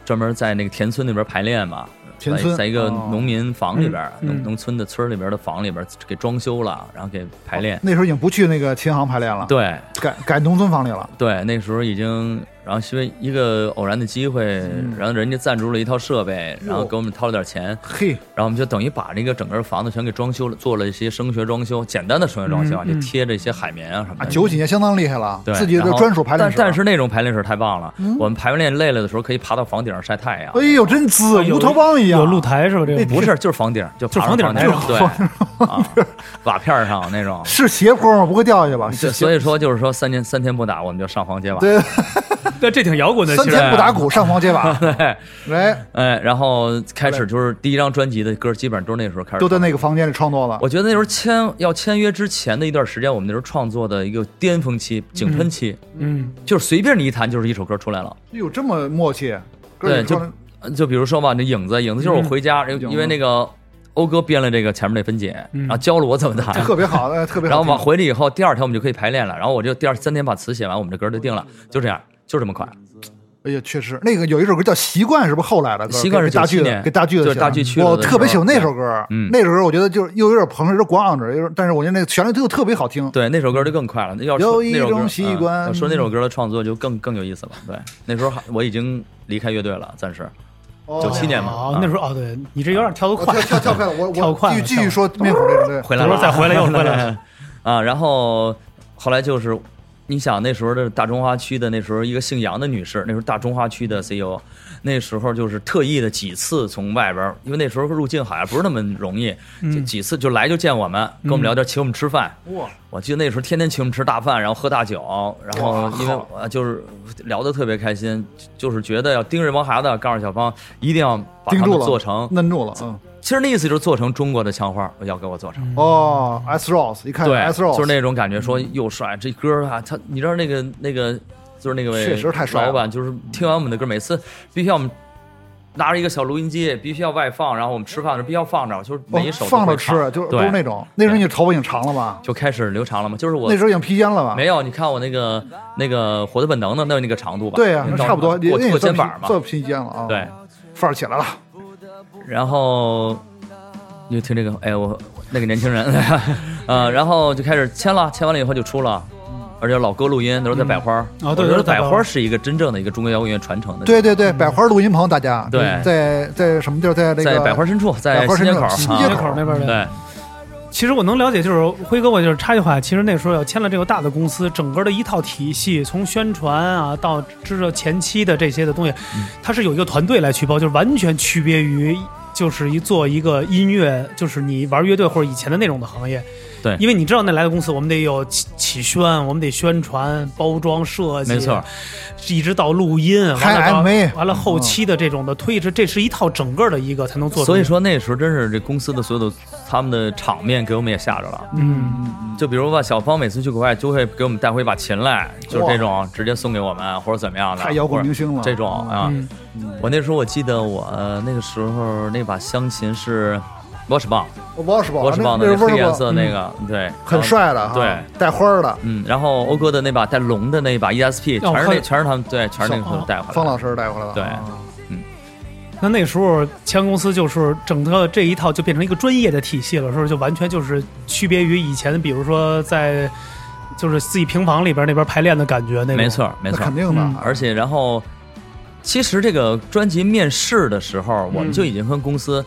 专门在那个田村那边排练嘛，田村在在一个哦农民房里边，农农村的村里边的房里边给装修了，然后给排练。那时候已经不去那个琴行排练了，，对改改农村房里了，对，那时候已经然后因为一个偶然的机会，嗯然后人家赞助了一套设备，然后给我们掏了点钱，嘿，然后我们就等于把那个整个房子全给装修了，做了一些声学装修，简单的声学装修啊，就贴着一些海绵啊什么。九几年相当厉害了，对，自己的专属排练室。但但是那种排练室太棒了，我们排完练累了的时候，可以爬到房顶上晒太阳。哎呦，真滋，有乌托邦一样。有露台是吧？这个不是，就是房顶，就就房房顶那种对，(laughs) 啊，瓦片上那种。是斜坡吗？不会掉下去吧？对，所以说就是说三天三天不打，我们就上房揭瓦。对，(laughs) 对，这挺摇滚的。三天不打鼓，上房揭瓦。(laughs) 对，哎，哎，然后开始就是第一张专辑的歌，基本上都是那时候开始。都在那个房间里创作了。我觉得那时候签要签约之前的一段时间，我们那时候创作的一个巅峰期、井喷期，嗯，就是随便你一弹就是一首歌出来了。哎呦，这么默契。对，就就比如说吧，那影子，影子就是我回家，因为那个欧哥编了这个前面那分解，嗯然后教了我怎么弹。特别好，哎，特别好。然后往回来以后，第二天我们就可以排练了。然后我就第二三天把词写完，我们这歌就定了，就这样，就这么快。哎呀，确实，那个有一首歌叫《习惯》，是不是后来的歌？习惯是大剧的，给大剧的，就是大剧去我特别喜欢那首歌。嗯那首歌我觉得就是又有点朋克，有点光着，有点，但是我觉得那个旋律就特别好听。对，那首歌就更快了。要有一说那首歌种习惯说那首歌的创作就更更有意思了。对，那时候我已经离开乐队了，暂时。九七年嘛哦，那时候哦，对你这有点跳得快，跳跳跳快了，我 (laughs) 我跳快了继续继续说面孔这个对。回来了，再回来又回来了。(laughs) 啊，然后后来就是，你想那时候的大中华区的那时候一个姓杨的女士，那时候大中华区的 CEO，那时候就是特意的几次从外边，因为那时候入境好像不是那么容易，嗯就几次就来就见我们，跟我们聊天，请我们吃饭。哇，我记得那时候天天请我们吃大饭，然后喝大酒，然后因为就是聊得特别开心，就是觉得要盯着帮孩子，告诉小芳一定要把他们做成。摁住了，嗯。其实那意思就是做成中国的枪花，要给我做成。哦，S Rose，一看对 S Rose，就是那种感觉，说又帅，这歌啊，他你知道那个那个就是那个位确实太帅了老板，就是听完我们的歌，每次必须要我们拿着一个小录音机，必须要外放，然后我们吃饭的时候必须要放着，就是每一放着吃，就是都是那种。那时候你头发已经长了吧？就开始留长了嘛，就是我那时候已经披肩了吧？没有，你看我那个那个火的本能的那那个长度吧？对呀，你知道那差不多，吗我那也算过肩膀嘛，做披肩了啊。对，范儿起来了。然后你就听这个，哎，我那个年轻人，呃，(laughs) 然后就开始签了，签完了以后就出了。而且老歌录音都是在百花，我觉得百花是一个真正的一个中国摇滚乐传承的，对对对，百花录音棚，大家。对。在在什么地儿？在那个在百花深处，在百花深处新街口，啊新街口街口那边的。对，其实我能了解，就是辉哥，我就是插句话，其实那时候要签了这个大的公司，整个的一套体系，从宣传啊到知道前期的这些的东西，嗯它是有一个团队来去包，就是完全区别于就是一做一个音乐，就是你玩乐队或者以前的那种的行业。对因为你知道那来的公司，我们得有起起宣，我们得宣传、包装、设计，没错，一直到录音，完拍了到 MV 完了后期的这种的推迟，这是一套整个的一个才能做。所以，说那时候真是这公司的所有的他们的场面给我们也吓着了。嗯，就比如吧，小芳每次去国外就会给我们带回一把琴来，就是这种直接送给我们或者怎么样的，太摇滚明星了。这种啊。嗯。我那时候我记得我呃那个时候那把香琴是 Wash 棒，Wash 宝，Wash 棒的那那黑颜色那个，对，很帅的哈，对，带花儿的，嗯，然后欧哥的那把带龙的那把 ESP，全是那全是他们对，全是那个时候带回来的。方老师带回来的。对。啊那那时候签公司就是整个这一套就变成一个专业的体系了，是不是？就完全就是区别于以前，比如说在就是自己平房里边那边排练的感觉那种。没，错，没错肯，定的嗯，而且然后，其实这个专辑面试的时候，我们就已经跟公司。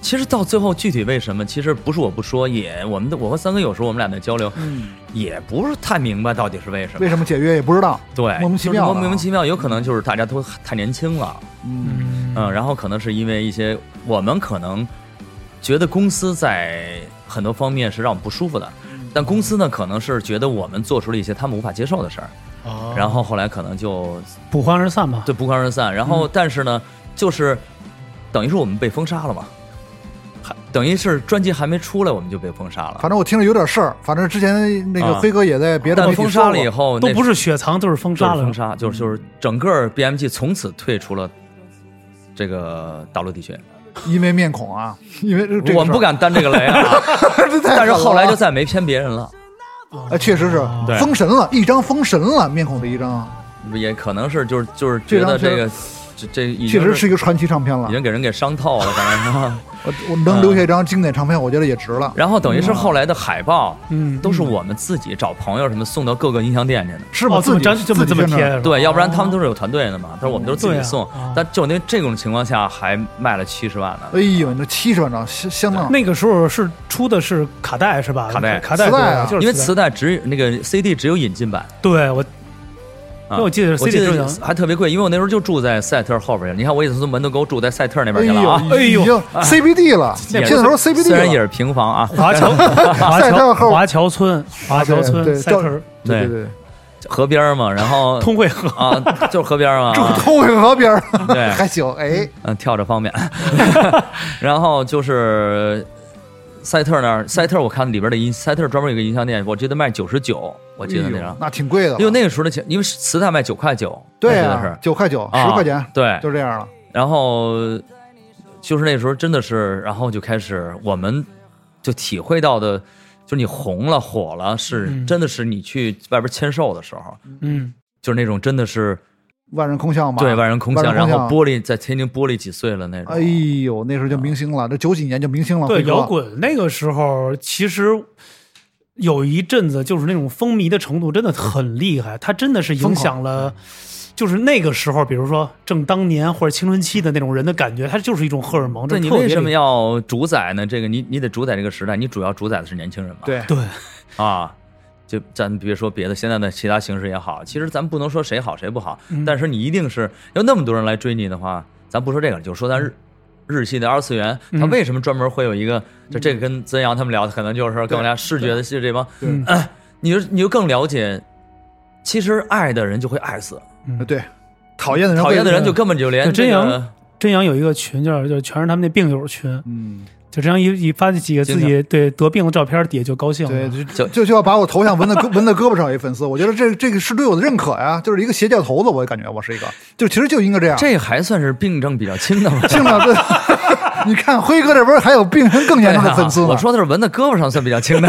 其实到最后，具体为什么，其实不是我不说，也我们的我和三哥有时候我们俩在交流，嗯，也不是太明白到底是为什么。为什么解约也不知道。对，莫名其妙莫名其妙，有可能就是大家都太年轻了，嗯，嗯嗯，然后可能是因为一些我们可能觉得公司在很多方面是让我们不舒服的，但公司呢可能是觉得我们做出了一些他们无法接受的事儿，哦。然后后来可能就不欢而散吧。对不欢而散，然后但是呢，就是等于是我们被封杀了嘛，还等于是专辑还没出来我们就被封杀了，反正我听着有点事儿。反正之前那个啊辉哥也在别的封杀了以，后都不是是雪藏，就是封杀了。封杀，就是就是整个 BMG 从此退出了这个大陆地区，因为面孔啊，(laughs) 因为这我们不敢担这个雷啊，(laughs) 但是后来就再没偏别人了。哎，确实是封神了，一张封神了，面孔的一张。也可能是就是就是觉得这个这这已经确实是一个传奇唱片了已。经给人给伤透了，反正。(laughs) 我我能留下一张经典唱片，我觉得也值了。然后等于是后来的海报，嗯都是我们自己找朋友什么送到各个音像店去的。是吧？哦，这么自己这么这么自己贴，对，要不然他们都哦是有团队的嘛，但是我们都是自己送啊。但就那这种情况下，还卖了七十万呢。哎呦，那七十万张相相当。那个时候是出的是卡带是吧？卡带卡带磁带啊对就是因为磁带只有那个 CD 只有引进版，对我，我记得是我记得还特别贵，因为我那时候就住在赛特后边儿。你看，我也是从门头沟住在赛特那哎边去了啊。呦，哎呦。已经 CBD 了，也现在都是 CBD。虽然也是平房啊，华侨 (laughs) 华赛特后侨华侨村华侨村对赛特尔。对对对，河边嘛，然后 (laughs) 通惠河，啊，就是河边嘛，(laughs) 住通惠河边对。还行，哎，嗯，跳着方便。然后就是赛特那儿，赛特我看里边的音，赛特专门有个音像店，我记得卖九十九，我记得那张，哎那挺贵的。因为那个时候的钱，因为磁带卖九块九，对我记得是，啊九块九，啊十块钱，对，就这样了。然后就是那时候真的是，然后就开始我们就体会到的，就是你红了火了，是、嗯。真的是你去外边签售的时候，嗯，就是那种真的是万人空巷嘛，对万人空巷，然后玻璃在天津玻璃几碎了那种。哎呦，那时候就明星了，这九几年就明星了。对摇滚那个时候其实。有一阵子就是那种风靡的程度真的很厉害，它真的是影响了，就是那个时候，比如说正当年或者青春期的那种人的感觉，它就是一种荷尔蒙。那你为什么要主宰呢？这个你你得主宰这个时代，你主要主宰的是年轻人嘛？对对 (laughs) 啊，就咱别说别的，现在的其他形式也好，其实咱不能说谁好谁不好，嗯但是你一定是要那么多人来追你的话，咱不说这个，就说咱日。日系的二次元，他为什么专门会有一个？就这个跟曾阳他们聊的，可能就是更加视觉的，是这帮，你就你就更了解，其实爱的人就会爱死，嗯对，讨厌的人，讨厌的人就根本就连对真这个阳曾阳有一个群，叫就全是他们那病友群，嗯，就这样一一发几个自己对得病的照片，底下就高兴了。对，就就就就要把我头像纹在胳 (laughs) 纹在胳膊上，一粉丝，我觉得这这个是对我的认可呀，就是一个邪教头子，我感觉我是一个，就其实就应该这样。这还算是病症比较轻的吗？轻的，对 (laughs) (laughs) 你看辉哥这边还有病人更严重的粉丝呢。我说的是纹在胳膊上算比较轻的。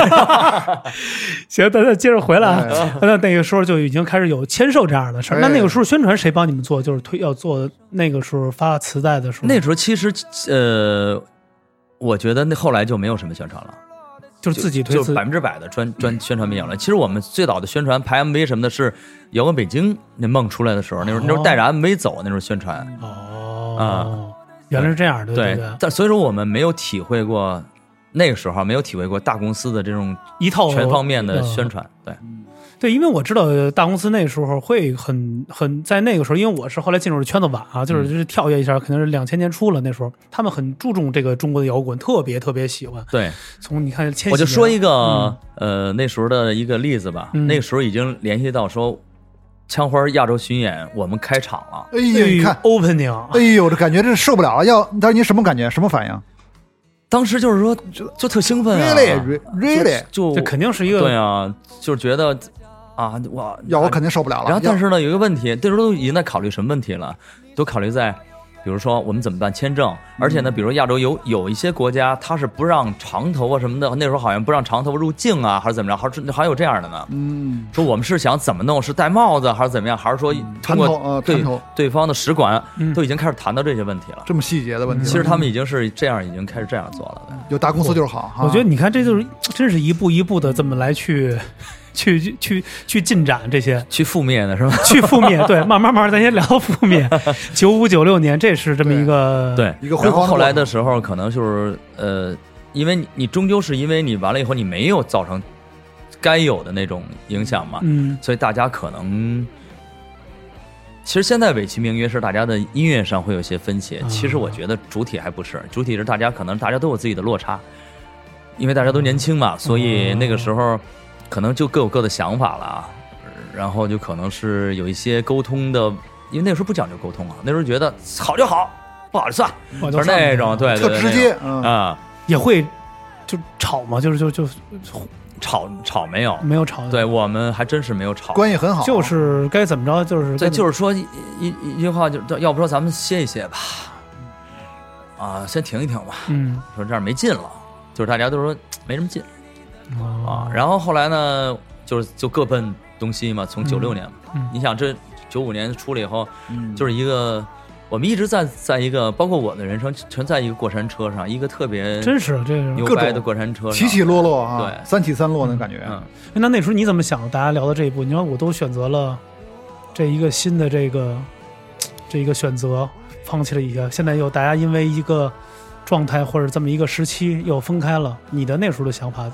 行，咱再接着回来啊哎。那那个时候就已经开始有签售这样的事儿。哎那那个时候宣传谁帮你们做？就是推要做那个时候发磁带的时候，那时候其实呃，我觉得那后来就没有什么宣传了，就是自己推自就百分之百的专专宣传没有了。其实我们最早的宣传拍 MV 什么的，是摇滚北京那梦出来的时候，那时候那时候带着 MV 走，那时候宣传。哦，原来是这样的，对对，但所以说我们没有体会过。那个时候没有体会过大公司的这种一套全方面的嗯宣传，对，对，因为我知道大公司那时候会很很在那个时候，因为我是后来进入的圈子晚啊，就是就是跳跃一下，可能是两千年初了。那时候他们很注重这个中国的摇滚，特别特别喜欢。对，从你看千禧年，我就说一个、嗯呃那时候的一个例子吧，嗯那个时候已经联系到说，枪花亚洲巡演我们开场了，哎呦，你看，opening，哎呦，这感觉这受不了了。要，但是你什么感觉？什么反应当时就是说就特兴奋啊？Really, really，就这肯定是一个对啊，就是觉得啊我，要我肯定受不了了。然后但是是呢有一个问题，这时候都已经在考虑什么问题了，都考虑在。比如说，我们怎么办签证？而且呢，比如亚洲有有一些国家，它是不让长头发什么的，那时候好像不让长头发入境啊，还是怎么着？还是还有这样的呢？嗯，说我们是想怎么弄？是戴帽子还是怎么样？还是说通过对对方的使馆嗯都已经开始谈到这些问题了？这么细节的问题。其实他们已经是这样，已经开始这样做了。有大公司就是好。哈我觉得你看，这就是真是一步一步的这么来去去去去去进展这些。去覆灭的是吧？去覆灭，对，慢慢慢慢咱先聊覆灭。(laughs) 九五九六年，这是这么一个对，一个辉然后后来的时候，可能就是呃，因为你你终究是因为你完了以后，你没有造成该有的那种影响嘛，嗯所以大家可能。其实现在美其名曰是大家的音乐上会有些分歧，啊其实我觉得主体还不是，主体是大家可能大家都有自己的落差，因为大家都年轻嘛，所以那个时候可能就各有各的想法了啊，然后就可能是有一些沟通的，因为那时候不讲究沟通啊，那时候觉得好就好，不好就算，就是那种对对直接，嗯，啊，也会就吵嘛，就是就就吵吵没有，没有吵，对我们还真是没有吵，关系很好。就是该怎么着就是对，就是说一一一句话，就要不说咱们歇一歇吧，啊，先停一停吧，嗯说这样没劲了，就是大家都说没什么劲啊。啊然后后来呢，就是就各奔东西嘛。从九六年，嗯你想这九五年出了以后，嗯就是一个我们一直在在一个，包括我的人生，全在一个过山车上，一个特别真是这个。各种牛掰的过山车，起起落落啊，对三起三落那感觉。嗯，那那时候你怎么想？大家聊到这一步，你说我都选择了这一个新的这个这一个选择，放弃了一个，现在又大家因为一个状态或者这么一个时期又分开了，你的那时候的想法，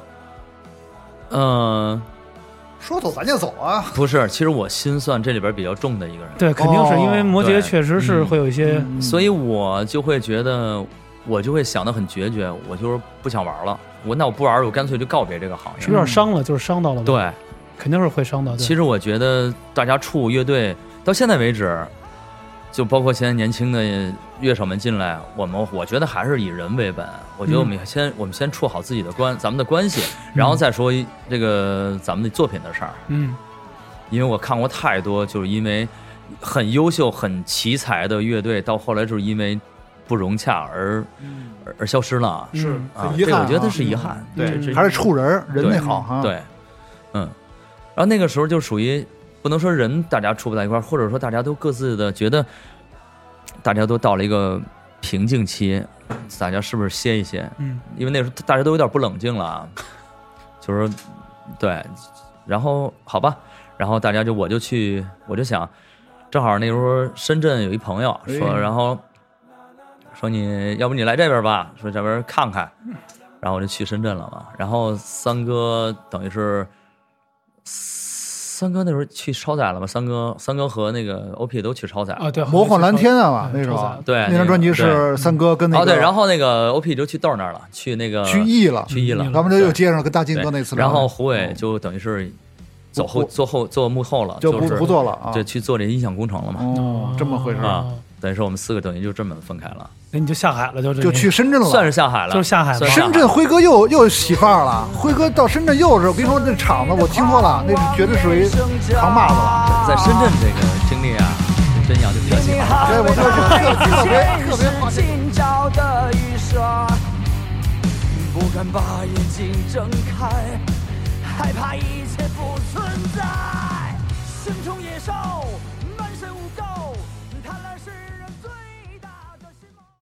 嗯，说走咱就走啊，不是，其实我心算这里边比较重的一个人，对，肯定是因为摩羯确实是会有一些，嗯所以我就会觉得，我就会想的很决绝，我就是不想玩了，我那我不玩了，我干脆就告别这个行业。是不是有点伤了？就是伤到了？，对，肯定是会伤到。其实我觉得大家处乐队到现在为止，就包括现在年轻的乐手们进来，我们我觉得还是以人为本。我觉得我们先、我们先处好自己的关咱们的关系，然后再说这个咱们的作品的事儿。嗯，因为我看过太多，就是因为很优秀、很奇才的乐队，到后来就是因为不融洽而、而而消失了。是啊，很遗憾啊这个我觉得是遗憾。对，还是处人儿人得好哈。，对，嗯，然后那个时候就属于不能说人大家处不在一块儿，或者说大家都各自的觉得大家都到了一个瓶颈期，大家是不是歇一歇？嗯，因为那时候大家都有点不冷静了啊，就是对，然后好吧，然后大家就我就去，我就想，正好那时候深圳有一朋友说，哎然后说你要不你来这边吧，说这边看看，然后我就去深圳了嘛。然后三哥等于是三哥那时候去超载了嘛，三哥三哥和那个 OP 都去超载。了啊，对，魔幻蓝天啊，那时候对那张专辑是三哥跟那个哦对，然后那个 OP 就去豆儿那儿了，去那个去 E 了，去 E 了。嗯，咱们就又接上跟大金哥那次，然后胡伟就等于是走后不做后做幕后了，就不是不做了啊。就去做这音响工程了嘛。哦，这么回事儿，啊，等于说我们四个等于就这么分开了，那你就下海了，就这就去深圳了。算是下海了，就是下海了深圳辉哥又又起范儿了，辉哥到深圳又是，我跟你说那场子我听说了，那是绝对属于扛把子了。在深圳这个经历啊，真要就比较喜欢。对，我特别特别特别好。今朝的雨刷，不敢把眼睛睁开，害怕一切不存在。生虫野兽，